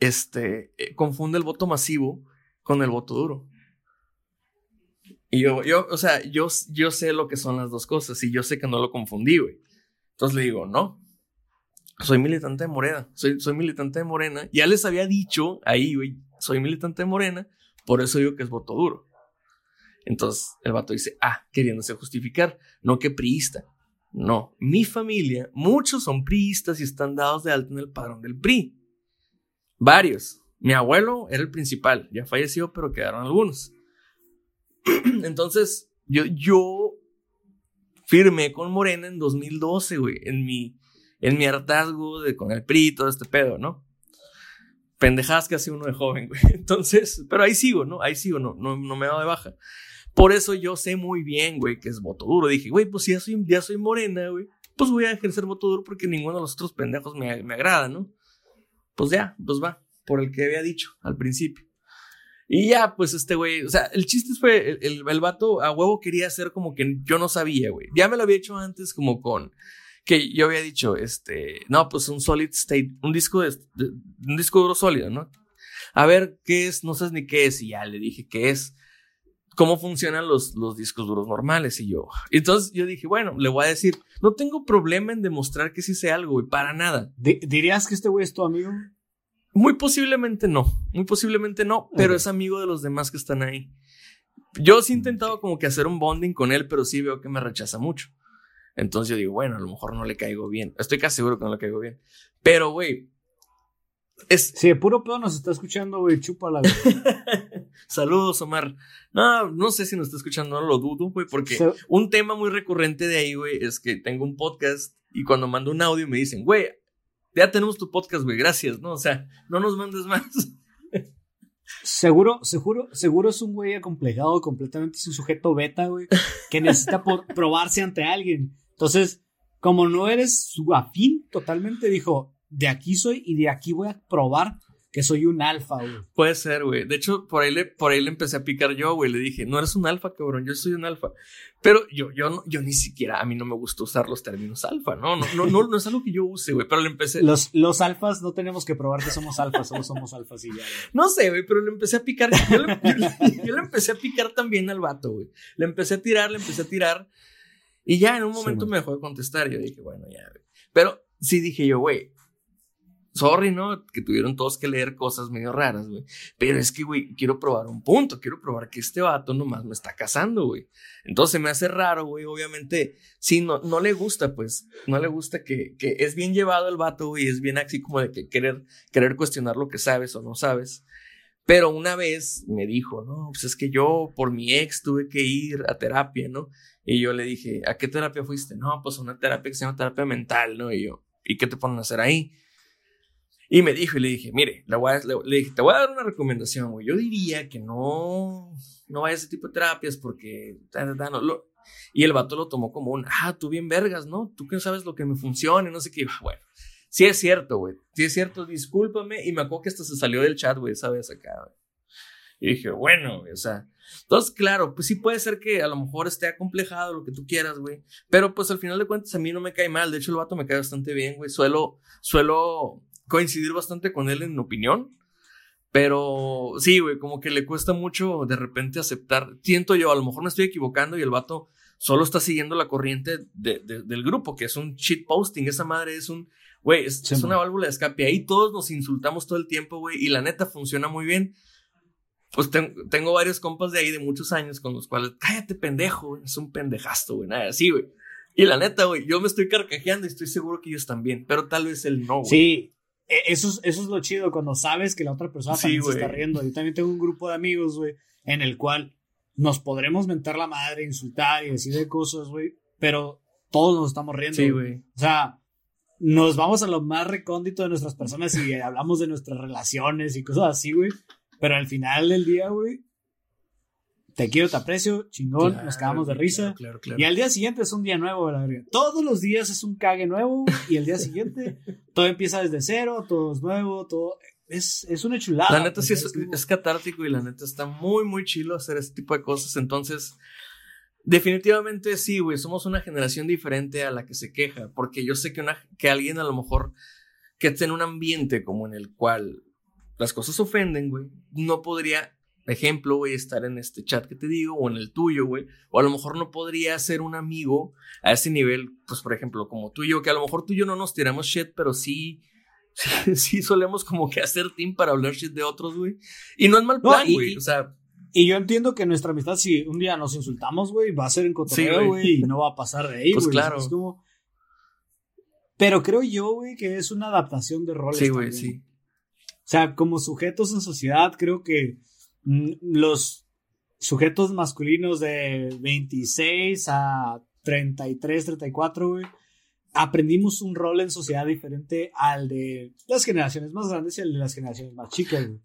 este, eh, confunde el voto masivo con el voto duro. Y yo, yo, o sea, yo, yo sé lo que son las dos cosas y yo sé que no lo confundí, güey. Entonces le digo, no, soy militante de Morena, soy, soy militante de Morena. Ya les había dicho ahí, güey, soy militante de Morena, por eso digo que es voto duro. Entonces el vato dice, ah, queriéndose justificar, no que priista. No, mi familia, muchos son priistas y están dados de alta en el padrón del PRI. Varios. Mi abuelo era el principal, ya falleció, pero quedaron algunos. Entonces, yo, yo firmé con Morena en 2012, güey, en mi, en mi hartazgo de con el PRI, todo este pedo, ¿no? Pendejadas que hace uno de joven, güey. Entonces, pero ahí sigo, ¿no? Ahí sigo, no, no, no me dado de baja. Por eso yo sé muy bien, güey, que es voto duro. Dije, güey, pues ya soy, ya soy morena, güey, pues voy a ejercer voto duro porque ninguno de los otros pendejos me, me agrada, ¿no? Pues ya, pues va, por el que había dicho al principio. Y ya, pues este güey, o sea, el chiste fue, el, el, vato a huevo quería hacer como que yo no sabía, güey. Ya me lo había hecho antes como con, que yo había dicho, este, no, pues un solid state, un disco de, un disco duro sólido, ¿no? A ver, ¿qué es? No sabes ni qué es. Y ya le dije qué es, cómo funcionan los, los discos duros normales. Y yo, entonces yo dije, bueno, le voy a decir, no tengo problema en demostrar que sí sé algo, güey, para nada. ¿Dirías que este güey es tu amigo? Muy posiblemente no, muy posiblemente no, pero es amigo de los demás que están ahí. Yo sí he intentado como que hacer un bonding con él, pero sí veo que me rechaza mucho. Entonces yo digo, bueno, a lo mejor no le caigo bien. Estoy casi seguro que no le caigo bien. Pero, güey. Es... Sí, puro pedo nos está escuchando, güey. Chúpala, Saludos, Omar. No, no sé si nos está escuchando, no lo dudo, güey, porque un tema muy recurrente de ahí, güey, es que tengo un podcast y cuando mando un audio me dicen, güey, ya tenemos tu podcast, güey, gracias, ¿no? O sea, no nos mandes más. Seguro, seguro, seguro es un güey acomplejado completamente, es un sujeto beta, güey, que necesita probarse ante alguien. Entonces, como no eres su afín totalmente, dijo, de aquí soy y de aquí voy a probar que soy un alfa, güey. Puede ser, güey. De hecho, por ahí, le, por ahí le empecé a picar yo, güey. Le dije, no eres un alfa, cabrón, yo soy un alfa. Pero yo, yo, no, yo ni siquiera, a mí no me gusta usar los términos alfa, ¿no? No, no, no, no es algo que yo use, güey. Pero le empecé. Los, los alfas no tenemos que probar que somos alfas, solo somos alfas y ya. No sé, güey, pero le empecé a picar. Yo le, yo, le empecé a picar también al vato, güey. Le empecé a tirar, le empecé a tirar. Y ya en un momento me dejó de contestar. Yo dije, bueno, ya, güey. Pero sí dije yo, güey, sorry, ¿no? Que tuvieron todos que leer cosas medio raras, güey. Pero es que, güey, quiero probar un punto, quiero probar que este vato nomás me está casando, güey. Entonces me hace raro, güey, obviamente, sí, no, no le gusta, pues, no le gusta que, que es bien llevado el vato, güey, es bien así como de que querer, querer cuestionar lo que sabes o no sabes. Pero una vez me dijo, no, pues es que yo por mi ex tuve que ir a terapia, ¿no? Y yo le dije, ¿a qué terapia fuiste? No, pues una terapia que se llama terapia mental, ¿no? Y yo, ¿y qué te ponen a hacer ahí? Y me dijo, y le dije, mire, voy a, le, dije, te voy a dar una recomendación, güey. Yo diría que no, no vayas a ese tipo de terapias porque... Y el vato lo tomó como un, ah, tú bien vergas, ¿no? Tú que sabes lo que me funciona y no sé qué. Bueno, sí es cierto, güey. Sí es cierto, discúlpame. Y me acuerdo que hasta se salió del chat, güey, ¿sabes? Acá, güey. Y dije, bueno, o sea. Entonces, claro, pues sí puede ser que a lo mejor esté acomplejado lo que tú quieras, güey. Pero pues al final de cuentas a mí no me cae mal. De hecho, el vato me cae bastante bien, güey. Suelo, suelo coincidir bastante con él en opinión. Pero sí, güey, como que le cuesta mucho de repente aceptar. Siento yo, a lo mejor me estoy equivocando y el vato solo está siguiendo la corriente de, del grupo, que es un cheat posting. Esa madre es un, güey, es, una válvula de escape. Ahí todos nos insultamos todo el tiempo, güey, y la neta funciona muy bien. Pues tengo varios compas de ahí de muchos años con los cuales, cállate pendejo, güey, es un pendejasto, güey, nada así, güey. Y la neta, güey, yo me estoy carcajeando y estoy seguro que ellos también, pero tal vez él no, güey. Sí, eso es, eso es lo chido cuando sabes que la otra persona también se está riendo. Yo también tengo un grupo de amigos, güey, en el cual nos podremos mentar la madre, insultar y decir de cosas, güey, pero todos nos estamos riendo. Sí, güey. O sea, nos vamos a lo más recóndito de nuestras personas y hablamos de nuestras relaciones y cosas así, güey. Pero al final del día, güey, te quiero, te aprecio, chingón, nos cagamos de risa. y al día siguiente es un día nuevo, la verdad. Todos los días es un cague nuevo y el día siguiente todo empieza desde cero, todo es nuevo, todo. Es, es una chulada. La neta sí es, es, catártico y la neta está muy, muy chilo hacer este tipo de cosas. Entonces, definitivamente sí, güey, somos una generación diferente a la que se queja. Porque yo sé que, una, que alguien a lo mejor que esté en un ambiente como en el cual las cosas ofenden, güey, no podría ejemplo, güey, estar en este chat que te digo, o en el tuyo, güey, o a lo mejor no podría ser un amigo a ese nivel, pues por ejemplo, como tú y yo, que a lo mejor tú y yo no nos tiramos shit, pero sí, sí, solemos como que hacer team para hablar shit de otros, güey. Y no es mal plan, güey, o sea... Y yo entiendo que nuestra amistad, si un día nos insultamos, güey, va a ser en cotorreo, güey, y no va a pasar de ahí, pues güey. claro. Pero creo yo, güey, que es una adaptación de roles. Sí, güey, sí. O sea, como sujetos en sociedad, creo que los sujetos masculinos de 26 a 33, 34, güey, aprendimos un rol en sociedad diferente al de las generaciones más grandes y al de las generaciones más chicas, güey.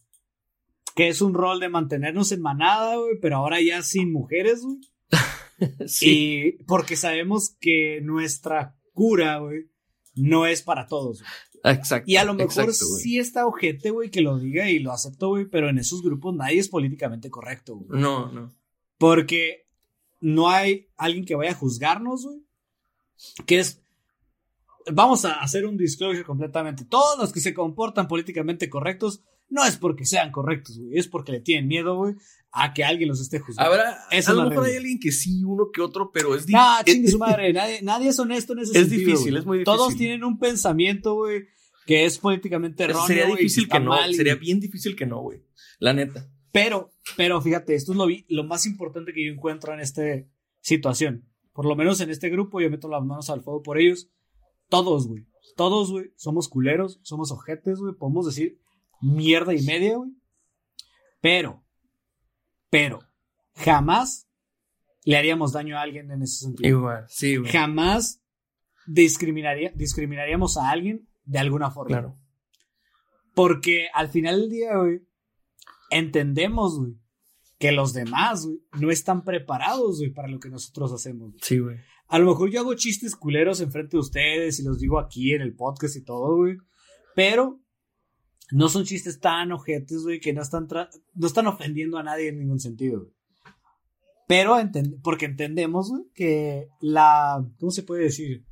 Que es un rol de mantenernos en manada, güey, pero ahora ya sin mujeres, güey. sí. Y porque sabemos que nuestra cura, güey, no es para todos. Güey. Exacto. Y a lo mejor sí está ojete, güey, que lo diga y lo acepto, güey, pero en esos grupos nadie es políticamente correcto, güey. No, no. Porque no hay alguien que vaya a juzgarnos, güey. Que es. Vamos a hacer un disclosure completamente. Todos los que se comportan políticamente correctos no es porque sean correctos, güey. Es porque le tienen miedo, güey, a que alguien los esté juzgando. Habrá, a lo mejor hay alguien que sí, uno que otro, pero es difícil. No, chingue su madre. nadie, nadie, es honesto en ese es sentido. Es difícil, es muy difícil. Todos tienen un pensamiento, güey, que es políticamente erróneo. Sería difícil que, no. Sería bien difícil que no, güey. La neta. Pero, pero fíjate, esto es lo, lo más importante que yo encuentro en esta situación. Por lo menos en este grupo, yo meto las manos al fuego por ellos. Todos, güey. Todos, güey. Somos culeros, somos ojetes, güey. Podemos decir mierda y media, güey. Pero, pero, jamás le haríamos daño a alguien en ese sentido. Igual, sí, güey. Jamás discriminaría, discriminaríamos a alguien de alguna forma. Claro. Porque al final del día, güey, entendemos, güey, que los demás, güey, no están preparados, güey, para lo que nosotros hacemos. Sí, güey. A lo mejor yo hago chistes culeros enfrente de ustedes y los digo aquí en el podcast y todo, güey. Pero no son chistes tan ojetes, güey, que no están, no están ofendiendo a nadie en ningún sentido, güey. Pero porque entendemos, güey, que la, ¿cómo se puede decir?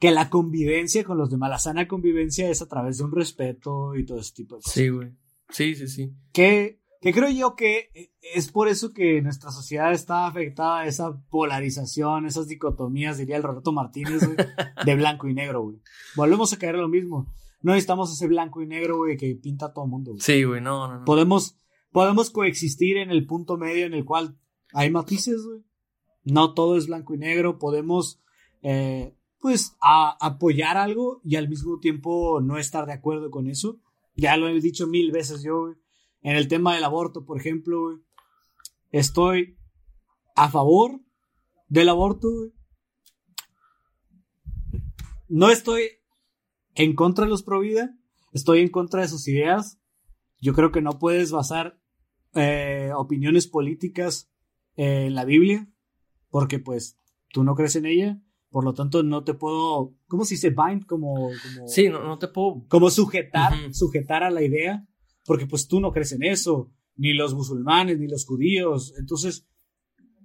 que la convivencia con los demás, la sana convivencia es a través de un respeto y todo ese tipo de cosas. Sí, güey. Sí, sí, sí. Que, que creo yo que es por eso que nuestra sociedad está afectada a esa polarización, esas dicotomías, diría el Roberto Martínez, güey, de blanco y negro, güey. Volvemos a caer en lo mismo. No necesitamos ese blanco y negro, güey, que pinta a todo el mundo. Sí, güey, no, no, no. Podemos, podemos coexistir en el punto medio en el cual hay matices, güey. No todo es blanco y negro. Podemos, eh, pues, apoyar algo y al mismo tiempo no estar de acuerdo con eso. Ya lo he dicho mil veces yo, güey. En el tema del aborto, por ejemplo, güey. Estoy a favor del aborto, güey. No estoy en contra de los pro vida. Estoy en contra de sus ideas. Yo creo que no puedes basar eh, opiniones políticas en la Biblia, porque pues tú no crees en ella, por lo tanto no te puedo, ¿cómo se dice? Bind, como... sí, no, te puedo... Como sujetar, sujetar a la idea, porque pues tú no crees en eso, ni los musulmanes, ni los judíos, entonces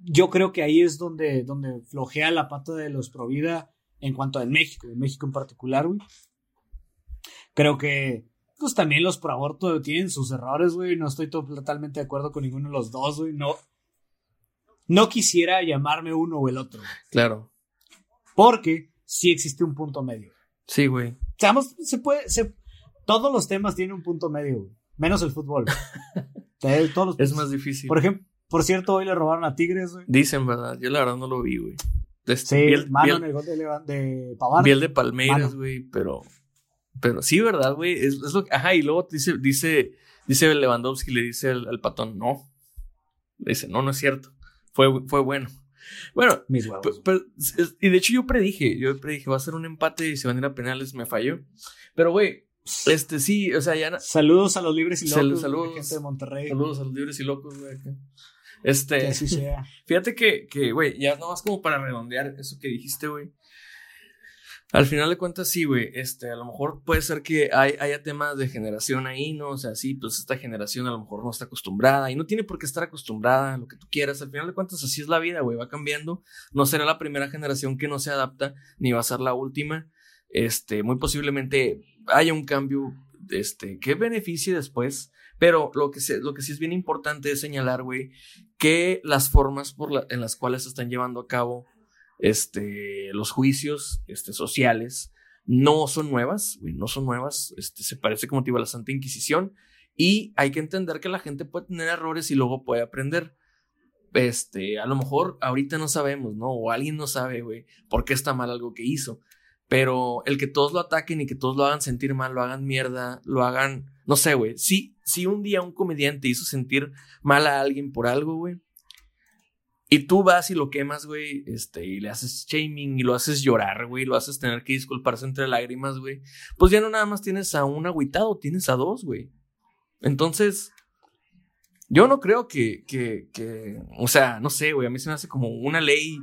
yo creo que ahí es donde, donde flojea la pata de los Provida en cuanto a México, en México en particular, güey. Creo que pues también los pro aborto tienen sus errores, güey. No estoy totalmente de acuerdo con ninguno de los dos, güey. No, no quisiera llamarme uno o el otro. Claro. Porque sí existe un punto medio. Sí, güey. Seamos, se puede, se, todos los temas tienen un punto medio, güey. Menos el fútbol. todos es más difícil. Por ejemplo, por cierto, hoy le robaron a Tigres, güey. Dicen, ¿verdad? Yo la verdad no lo vi, güey. Este, sí, mano en el gol de, de Vi el de Palmeiras, güey, pero... Pero sí, ¿verdad, güey? Es, es, lo Ajá, y luego dice, dice, dice Lewandowski, le dice al, al patón, no. Le dice, no, no es cierto. Fue, fue bueno. Bueno, Mis huevos. y de hecho yo predije, yo predije, va a ser un empate y se van a ir a penales, me falló. Pero, güey, este sí, o sea, ya. Saludos a los libres y locos. saludos, gente de Monterrey. Saludos a los libres y locos, güey. Este. Que así sea. Fíjate que, que, güey, ya no más como para redondear eso que dijiste, güey. Al final de cuentas, sí, güey. Este, a lo mejor puede ser que hay, haya temas de generación ahí, ¿no? O sea, sí, pues esta generación a lo mejor no está acostumbrada y no tiene por qué estar acostumbrada a lo que tú quieras. Al final de cuentas, así es la vida, güey. Va cambiando. No será la primera generación que no se adapta, ni va a ser la última. Este, muy posiblemente haya un cambio, este, que beneficie después. Pero lo que, lo que sí es bien importante es señalar, güey, que las formas en las cuales se están llevando a cabo este, los juicios este, sociales no son nuevas, no son nuevas, este, se parece como te iba la Santa Inquisición y hay que entender que la gente puede tener errores y luego puede aprender. Este, a lo mejor ahorita no sabemos, ¿no? O alguien no sabe, güey, por qué está mal algo que hizo. Pero el que todos lo ataquen y que todos lo hagan sentir mal, lo hagan mierda, lo hagan, no sé, güey. Si, si un día un comediante hizo sentir mal a alguien por algo, güey, y tú vas y lo quemas, güey, este, y le haces shaming y lo haces llorar, güey, lo haces tener que disculparse entre lágrimas, güey. Pues ya no nada más tienes a un agüitado, tienes a dos, güey. Entonces, yo no creo que, que, que, o sea, no sé, güey, a mí se me hace como una ley,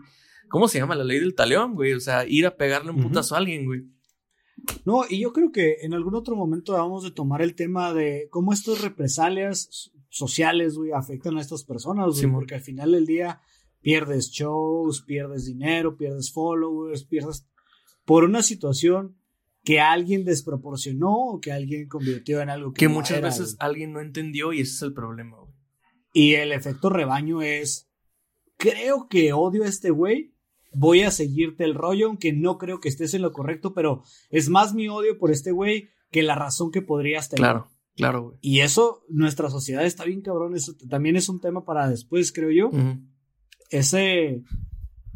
¿cómo se llama? La ley del taleón, güey, o sea, ir a pegarle un putazo a alguien, güey. No, y yo creo que en algún otro momento vamos a tomar el tema de cómo estas represalias sociales, güey, afectan a estas personas, güey, porque al final del día pierdes shows, pierdes dinero, pierdes followers, pierdes por una situación que alguien desproporcionó o que alguien convirtió en algo que, muchas veces alguien no entendió y ese es el problema, güey. Y el efecto rebaño es, creo que odio a este güey, voy a seguirte el rollo, aunque no creo que estés en lo correcto, pero es más mi odio por este güey que la razón que podrías tener. Claro, claro, güey. Y eso, nuestra sociedad está bien cabrón, eso también es un tema para después, creo yo ese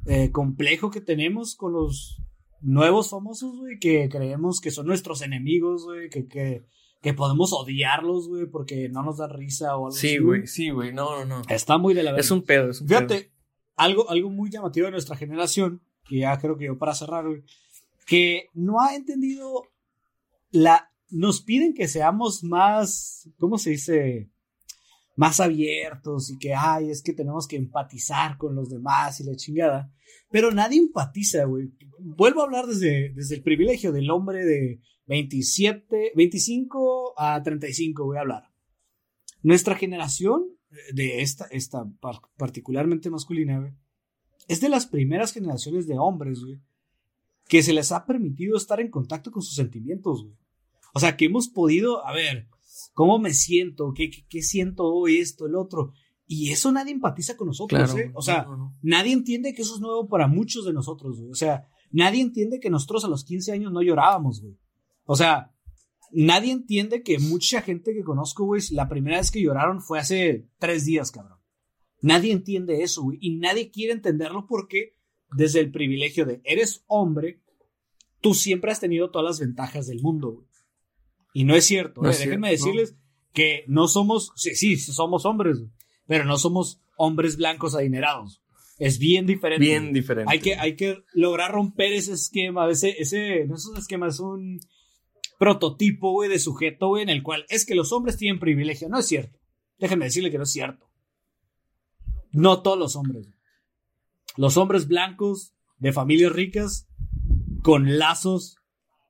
eh, complejo que tenemos con los nuevos famosos, güey, que creemos que son nuestros enemigos, güey, que, que, que, podemos odiarlos, güey, porque no nos da risa o algo sí, así. Sí, güey, sí, güey, no, no, no. Está muy de la verdad. Es un pedo, es un Fíjate, Algo, algo muy llamativo de nuestra generación, que ya creo que yo para cerrar, güey, que no ha entendido la... Nos piden que seamos más, ¿cómo se dice? Más abiertos y que, ay, es que tenemos que empatizar con los demás y la chingada. Pero nadie empatiza, güey. Vuelvo a hablar desde, desde el privilegio del hombre de 27, 25 a 35, voy a hablar. Nuestra generación, de esta, esta particularmente masculina, es de las primeras generaciones de hombres, güey, que se les ha permitido estar en contacto con sus sentimientos, güey. O sea, que hemos podido, a ver, ¿Cómo me siento? ¿Qué, qué, siento hoy? Esto, el otro. Y eso nadie empatiza con nosotros, ¿eh? O sea, nadie entiende que eso es nuevo para muchos de nosotros, güey. O sea, nadie entiende que nosotros a los 15 años no llorábamos, güey. O sea, nadie entiende que mucha gente que conozco, güey, la primera vez que lloraron fue hace tres días, cabrón. Nadie entiende eso, güey. Y nadie quiere entenderlo porque desde el privilegio de eres hombre, tú siempre has tenido todas las ventajas del mundo, güey. Y no es cierto, No eh, es déjenme cierto, decirles que no somos, sí, sí, somos hombres, pero no somos hombres blancos adinerados. Es bien diferente. Bien diferente. Hay que, hay que lograr romper ese esquema, ese, ese, no es un esquema, es un prototipo, güey, de sujeto, güey, en el cual es que los hombres tienen privilegio. No es cierto. Déjenme decirle que no es cierto. No todos los hombres. Los hombres blancos, de familias ricas, con lazos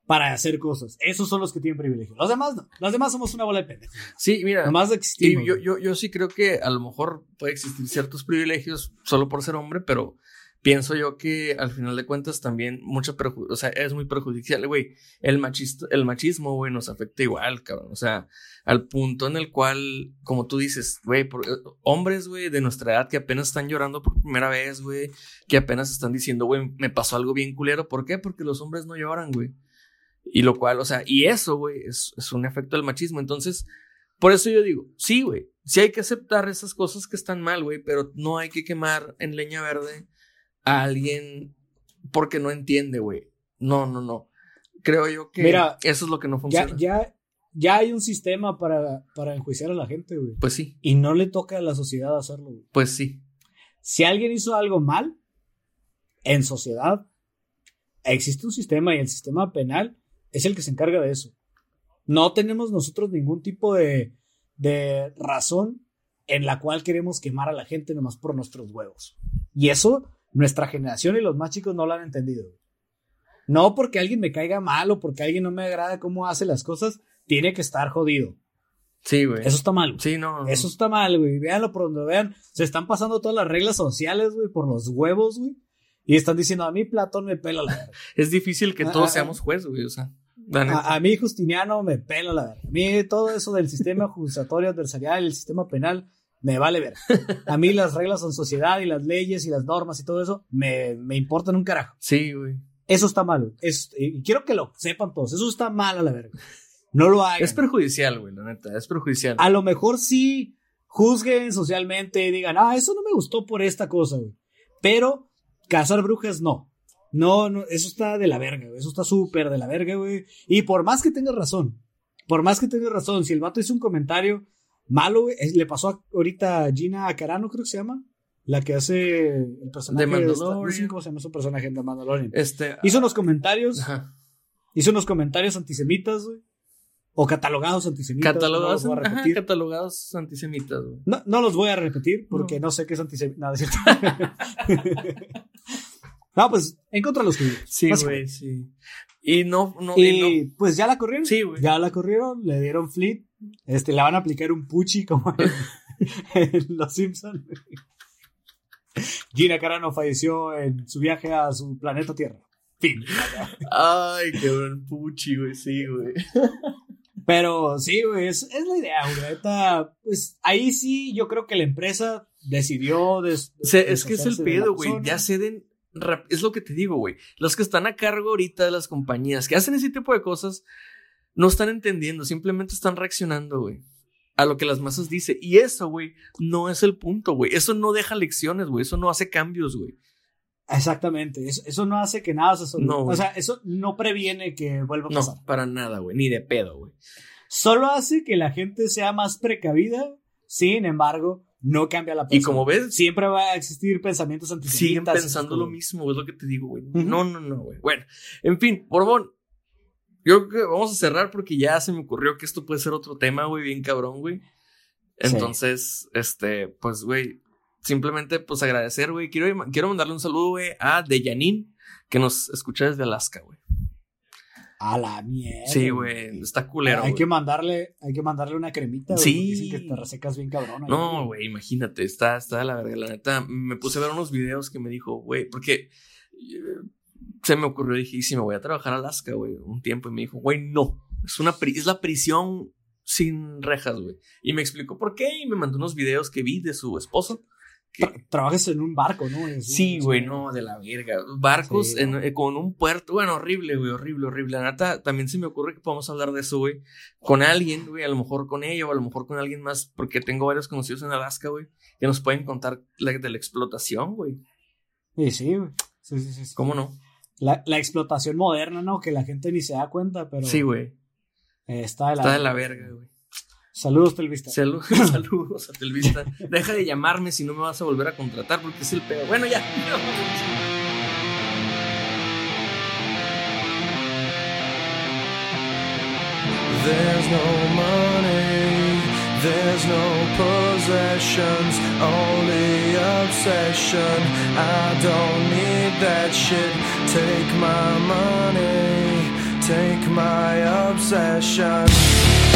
para hacer cosas. Esos son los que tienen privilegio. Los demás no. Los demás somos una bola de pendejos. Sí, mira. Nomás Y existimos. yo, yo, yo sí creo que a lo mejor puede existir ciertos privilegios solo por ser hombre, pero pienso yo que al final de cuentas también perju- o sea, es muy perjudicial, güey. El el machismo, güey, nos afecta igual, cabrón. O sea, al punto en el cual, como tú dices, güey, eh, hombres, güey, de nuestra edad que apenas están llorando por primera vez, güey, que apenas están diciendo, güey, me pasó algo bien culero. ¿Por qué? Porque los hombres no lloran, güey. Y lo cual, o sea, y eso, güey, es, es un efecto del machismo. Entonces, por eso yo digo, sí, güey, sí hay que aceptar esas cosas que están mal, güey, pero no hay que quemar en leña verde a alguien porque no entiende, güey. No, no, no. Creo yo que Mira, eso es lo que no ya, funciona. ya, ya hay un sistema para, para enjuiciar a la gente, güey. Pues sí, Y no le toca a la sociedad hacerlo, güey. pues sí. Si alguien hizo algo mal en sociedad, existe un sistema y el sistema penal es el que se encarga de eso. No tenemos nosotros ningún tipo de, de razón en la cual queremos quemar a la gente nomás por nuestros huevos. Y eso, nuestra generación y los más chicos no lo han entendido. No porque alguien me caiga mal o porque alguien no me agrada cómo hace las cosas, tiene que estar jodido. Sí, güey. Eso está mal. güey. Sí, no. Eso está mal, güey. Véanlo por donde vean. Se están pasando todas las reglas sociales, güey, por los huevos, güey. Y están diciendo, a mí Platón me pela la. Es difícil que Ah, todos ah, seamos jueces, güey. O sea. A, a mí Justiniano me pela la verga. A mí todo eso del sistema juzgatorio adversarial, el sistema penal, me vale ver. A mí las reglas en sociedad y las leyes y las normas y todo eso me, me importan un carajo. Sí, güey. Eso está mal. Es- y quiero que lo sepan todos. Eso está mal a la verga. No lo hagan. Es perjudicial, güey, la neta. Es perjudicial. A lo mejor sí juzguen socialmente y digan, ah, eso no me gustó por esta cosa, güey. Pero cazar brujas no. No, no, eso está de la verga, güey. Eso está súper de la verga, güey. Y por más que tengas razón, por más que tengas razón, si el vato hizo un comentario malo, güey, le pasó a- ahorita a Gina Carano, creo que se llama, la que hace el personaje De Mandalorian. no sé cómo se llama su personaje de Mandalorian. Este. Hizo unos comentarios, Ajá. hizo unos comentarios antisemitas, güey. O catalogados antisemitas. Catalogados, no los voy a ajá, repetir. catalogados antisemitas, güey. No, no los voy a repetir porque no, sé qué es antisemita. No, es cierto. no, pues en contra de los judíos. Sí, güey, sí. Y no, no, y no. Pues ya la corrieron. Sí, güey. Ya la corrieron, le dieron fleet. Este, le van a aplicar un puchi como en, en Los Simpsons. Gina Carano falleció en su viaje a su planeta Tierra. Fin. Ay, qué buen puchi, güey, sí, güey. Pero sí, güey, es, es la idea, güey. Pues ahí sí, yo creo que la empresa decidió. des- Se- es que es el pedo, güey. Ya ceden. Es lo que te digo, güey. Los que están a cargo ahorita de las compañías que hacen ese tipo de cosas no están entendiendo, simplemente están reaccionando, güey. A lo que las masas dicen. Y eso, güey, no es el punto, güey. Eso no deja lecciones, güey. Eso no hace cambios, güey. Exactamente, eso, eso no hace que nada se solucione. No, o sea, eso no previene que vuelva a No, pasar. para nada, güey. Ni de pedo, güey. Solo hace que la gente sea más precavida, sin embargo, no cambia la persona. Y como ves, Siempre va a existir pensamientos antisemitas. siguen pensando lo mismo, es lo que te digo, güey. No, no, no, güey. Bueno, en fin, Borbón. Yo creo que vamos a cerrar porque ya se me ocurrió que esto puede ser otro tema, güey, bien cabrón, güey. Entonces, este, pues, güey, simplemente, pues, agradecer, güey. Quiero, quiero mandarle un saludo, güey, a Deyanin, que nos escucha desde Alaska, güey. A la mierda. Sí, güey, está culero, Hay que mandarle, hay que mandarle una cremita, güey, Sí. Dicen que te resecas bien cabrón. ahí, No, güey, imagínate, está, está la verga. La neta, me puse a ver unos videos que me dijo, güey, porque eh, se me ocurrió, dije, y si me voy a trabajar a Alaska, güey, un tiempo, y me dijo, güey, no, es, una es la prisión sin rejas, güey. Y me explicó por qué, y me mandó unos videos que vi de su esposo, trabajas en un barco, ¿no? sí, güey, no, de la verga. Barcos eh, con un puerto, bueno, horrible, güey, horrible, horrible. La neta, también se me ocurre que podamos hablar de eso, güey, con alguien, güey, a lo mejor con ella o a lo mejor con alguien más, porque tengo varios conocidos en Alaska, güey, que nos pueden contar de la explotación, güey. Sí, sí, güey. Sí, sí, sí, ¿Cómo no? La, la, explotación moderna, ¿no? Que la gente ni se da cuenta, pero. Sí, güey. está de la, está de la verga, güey. Saludos, Telvista. saludos a Telvista. Deja de llamarme si no me vas a volver a contratar porque es el peor. Bueno, ya. There's no money, there's no possessions, only obsession. I don't need that shit. Take my money, take my obsession.